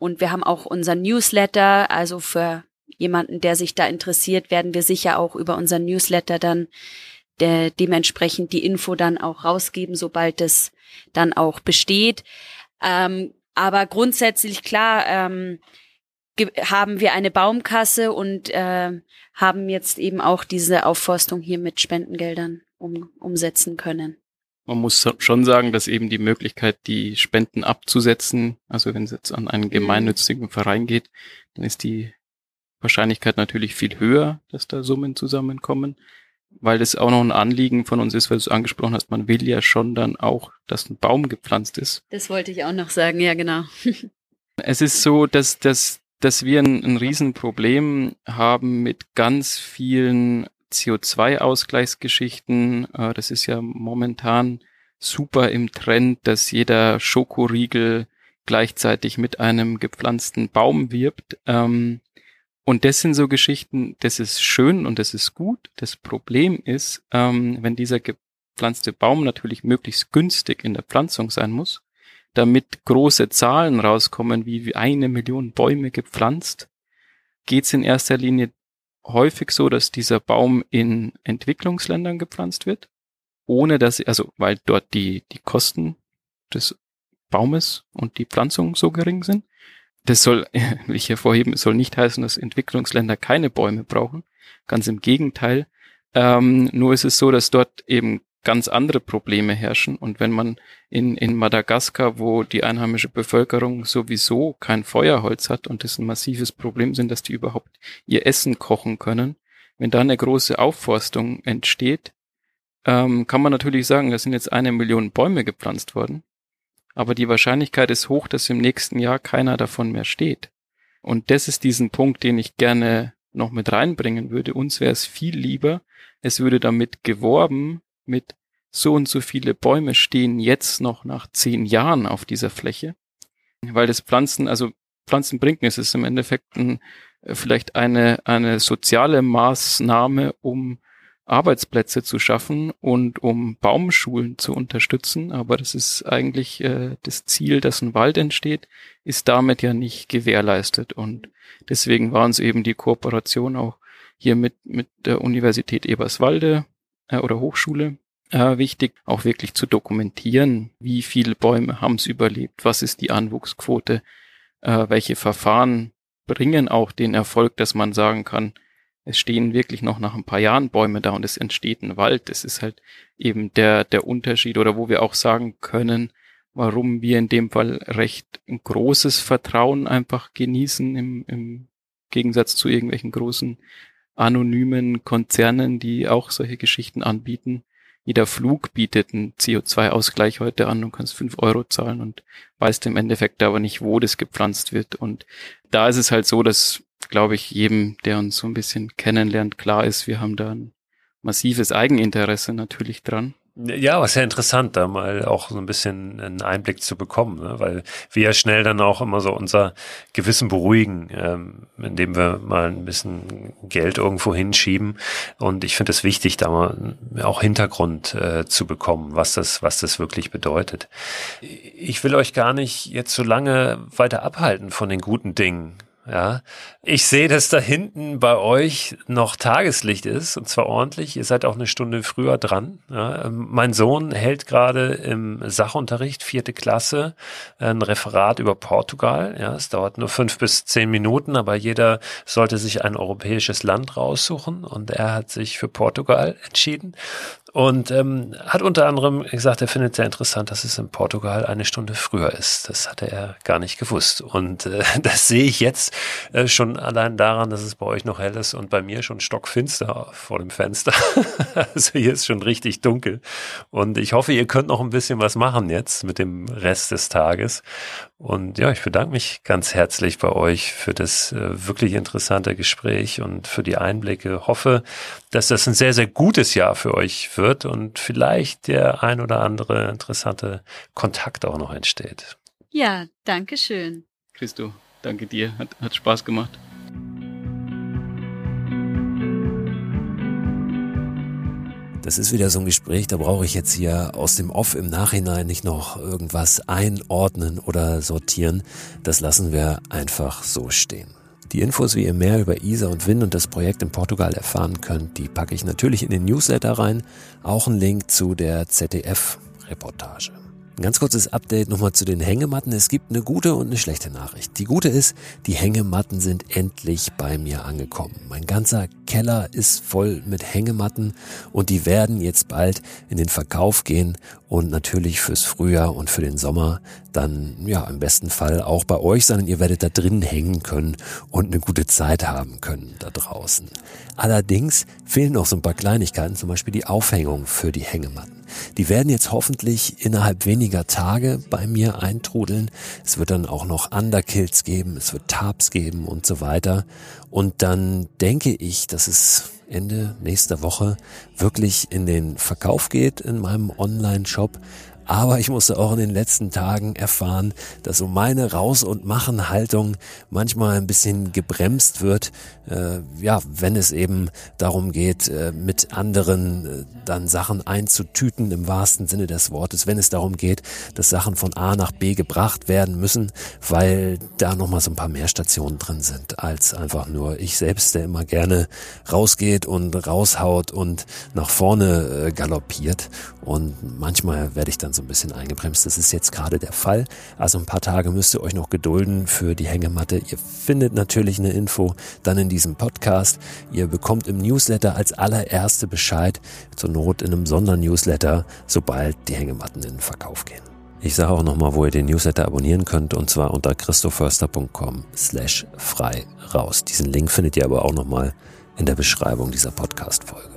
Und wir haben auch unseren Newsletter, also für jemanden, der sich da interessiert, werden wir sicher auch über unseren Newsletter dann der, dementsprechend die Info dann auch rausgeben, sobald es dann auch besteht. Ähm, aber grundsätzlich klar, ähm, haben wir eine Baumkasse und äh, haben jetzt eben auch diese Aufforstung hier mit Spendengeldern um, umsetzen können. Man muss schon sagen, dass eben die Möglichkeit, die Spenden abzusetzen, also wenn es jetzt an einen mhm. gemeinnützigen Verein geht, dann ist die Wahrscheinlichkeit natürlich viel höher, dass da Summen zusammenkommen, weil das auch noch ein Anliegen von uns ist, weil du es angesprochen hast, man will ja schon dann auch, dass ein Baum gepflanzt ist. Das wollte ich auch noch sagen, ja genau. es ist so, dass, dass dass wir ein, ein Riesenproblem haben mit ganz vielen CO2-Ausgleichsgeschichten. Äh, das ist ja momentan super im Trend, dass jeder Schokoriegel gleichzeitig mit einem gepflanzten Baum wirbt. Ähm, und das sind so Geschichten, das ist schön und das ist gut. Das Problem ist, ähm, wenn dieser gepflanzte Baum natürlich möglichst günstig in der Pflanzung sein muss, damit große Zahlen rauskommen, wie eine Million Bäume gepflanzt, geht es in erster Linie häufig so, dass dieser Baum in Entwicklungsländern gepflanzt wird, ohne dass, also weil dort die, die Kosten des Baumes und die Pflanzung so gering sind. Das soll, will ich hervorheben, soll nicht heißen, dass Entwicklungsländer keine Bäume brauchen. Ganz im Gegenteil. Ähm, nur ist es so, dass dort eben ganz andere Probleme herrschen. Und wenn man in, in Madagaskar, wo die einheimische Bevölkerung sowieso kein Feuerholz hat und das ein massives Problem sind, dass die überhaupt ihr Essen kochen können, wenn da eine große Aufforstung entsteht, ähm, kann man natürlich sagen, da sind jetzt eine Million Bäume gepflanzt worden. Aber die Wahrscheinlichkeit ist hoch, dass im nächsten Jahr keiner davon mehr steht. Und das ist diesen Punkt, den ich gerne noch mit reinbringen würde. Uns wäre es viel lieber, es würde damit geworben, mit so und so viele Bäume stehen jetzt noch nach zehn Jahren auf dieser Fläche, weil das Pflanzen, also Pflanzen bringen es ist im Endeffekt ein, äh, vielleicht eine, eine soziale Maßnahme, um Arbeitsplätze zu schaffen und um Baumschulen zu unterstützen. Aber das ist eigentlich äh, das Ziel, dass ein Wald entsteht, ist damit ja nicht gewährleistet. Und deswegen war uns eben die Kooperation auch hier mit, mit der Universität Eberswalde äh, oder Hochschule äh, wichtig, auch wirklich zu dokumentieren, wie viele Bäume haben es überlebt, was ist die Anwuchsquote, äh, welche Verfahren bringen auch den Erfolg, dass man sagen kann, es stehen wirklich noch nach ein paar Jahren Bäume da und es entsteht ein Wald. Das ist halt eben der, der Unterschied oder wo wir auch sagen können, warum wir in dem Fall recht ein großes Vertrauen einfach genießen im, im Gegensatz zu irgendwelchen großen anonymen Konzernen, die auch solche Geschichten anbieten. Jeder Flug bietet einen CO2-Ausgleich heute an und kannst fünf Euro zahlen und weißt im Endeffekt aber nicht, wo das gepflanzt wird. Und da ist es halt so, dass, glaube ich, jedem, der uns so ein bisschen kennenlernt, klar ist, wir haben da ein massives Eigeninteresse natürlich dran. Ja, war sehr interessant, da mal auch so ein bisschen einen Einblick zu bekommen, ne? weil wir ja schnell dann auch immer so unser Gewissen beruhigen, ähm, indem wir mal ein bisschen Geld irgendwo hinschieben. Und ich finde es wichtig, da mal auch Hintergrund äh, zu bekommen, was das, was das wirklich bedeutet. Ich will euch gar nicht jetzt so lange weiter abhalten von den guten Dingen. Ja, ich sehe, dass da hinten bei euch noch Tageslicht ist und zwar ordentlich. Ihr seid auch eine Stunde früher dran. Ja, mein Sohn hält gerade im Sachunterricht, vierte Klasse, ein Referat über Portugal. Ja, es dauert nur fünf bis zehn Minuten, aber jeder sollte sich ein europäisches Land raussuchen und er hat sich für Portugal entschieden und ähm, hat unter anderem gesagt, er findet sehr interessant, dass es in Portugal eine Stunde früher ist. Das hatte er gar nicht gewusst. Und äh, das sehe ich jetzt äh, schon allein daran, dass es bei euch noch hell ist und bei mir schon stockfinster vor dem Fenster. also hier ist schon richtig dunkel. Und ich hoffe, ihr könnt noch ein bisschen was machen jetzt mit dem Rest des Tages. Und ja, ich bedanke mich ganz herzlich bei euch für das äh, wirklich interessante Gespräch und für die Einblicke. Hoffe, dass das ein sehr, sehr gutes Jahr für euch wird und vielleicht der ein oder andere interessante Kontakt auch noch entsteht. Ja, danke schön. Christo, danke dir. Hat, hat Spaß gemacht. Das ist wieder so ein Gespräch, da brauche ich jetzt hier aus dem Off im Nachhinein nicht noch irgendwas einordnen oder sortieren. Das lassen wir einfach so stehen. Die Infos, wie ihr mehr über Isa und Win und das Projekt in Portugal erfahren könnt, die packe ich natürlich in den Newsletter rein. Auch ein Link zu der ZDF-Reportage. Ein ganz kurzes Update nochmal zu den Hängematten. Es gibt eine gute und eine schlechte Nachricht. Die gute ist, die Hängematten sind endlich bei mir angekommen. Mein ganzer Keller ist voll mit Hängematten und die werden jetzt bald in den Verkauf gehen und natürlich fürs Frühjahr und für den Sommer dann ja im besten Fall auch bei euch sein und ihr werdet da drin hängen können und eine gute Zeit haben können da draußen. Allerdings fehlen noch so ein paar Kleinigkeiten, zum Beispiel die Aufhängung für die Hängematten. Die werden jetzt hoffentlich innerhalb weniger Tage bei mir eintrudeln. Es wird dann auch noch Underkills geben, es wird Tarps geben und so weiter. Und dann denke ich, dass es Ende nächster Woche wirklich in den Verkauf geht in meinem Online-Shop. Aber ich musste auch in den letzten Tagen erfahren, dass so meine Raus- und Machen-Haltung manchmal ein bisschen gebremst wird, äh, ja, wenn es eben darum geht, äh, mit anderen äh, dann Sachen einzutüten im wahrsten Sinne des Wortes, wenn es darum geht, dass Sachen von A nach B gebracht werden müssen, weil da nochmal so ein paar mehr Stationen drin sind, als einfach nur ich selbst, der immer gerne rausgeht und raushaut und nach vorne äh, galoppiert. Und manchmal werde ich dann so ein bisschen eingebremst. Das ist jetzt gerade der Fall. Also ein paar Tage müsst ihr euch noch gedulden für die Hängematte. Ihr findet natürlich eine Info dann in diesem Podcast. Ihr bekommt im Newsletter als allererste Bescheid, zur Not in einem Sondernewsletter, sobald die Hängematten in den Verkauf gehen. Ich sage auch nochmal, wo ihr den Newsletter abonnieren könnt, und zwar unter christoförster.com slash frei raus. Diesen Link findet ihr aber auch nochmal in der Beschreibung dieser Podcast-Folge.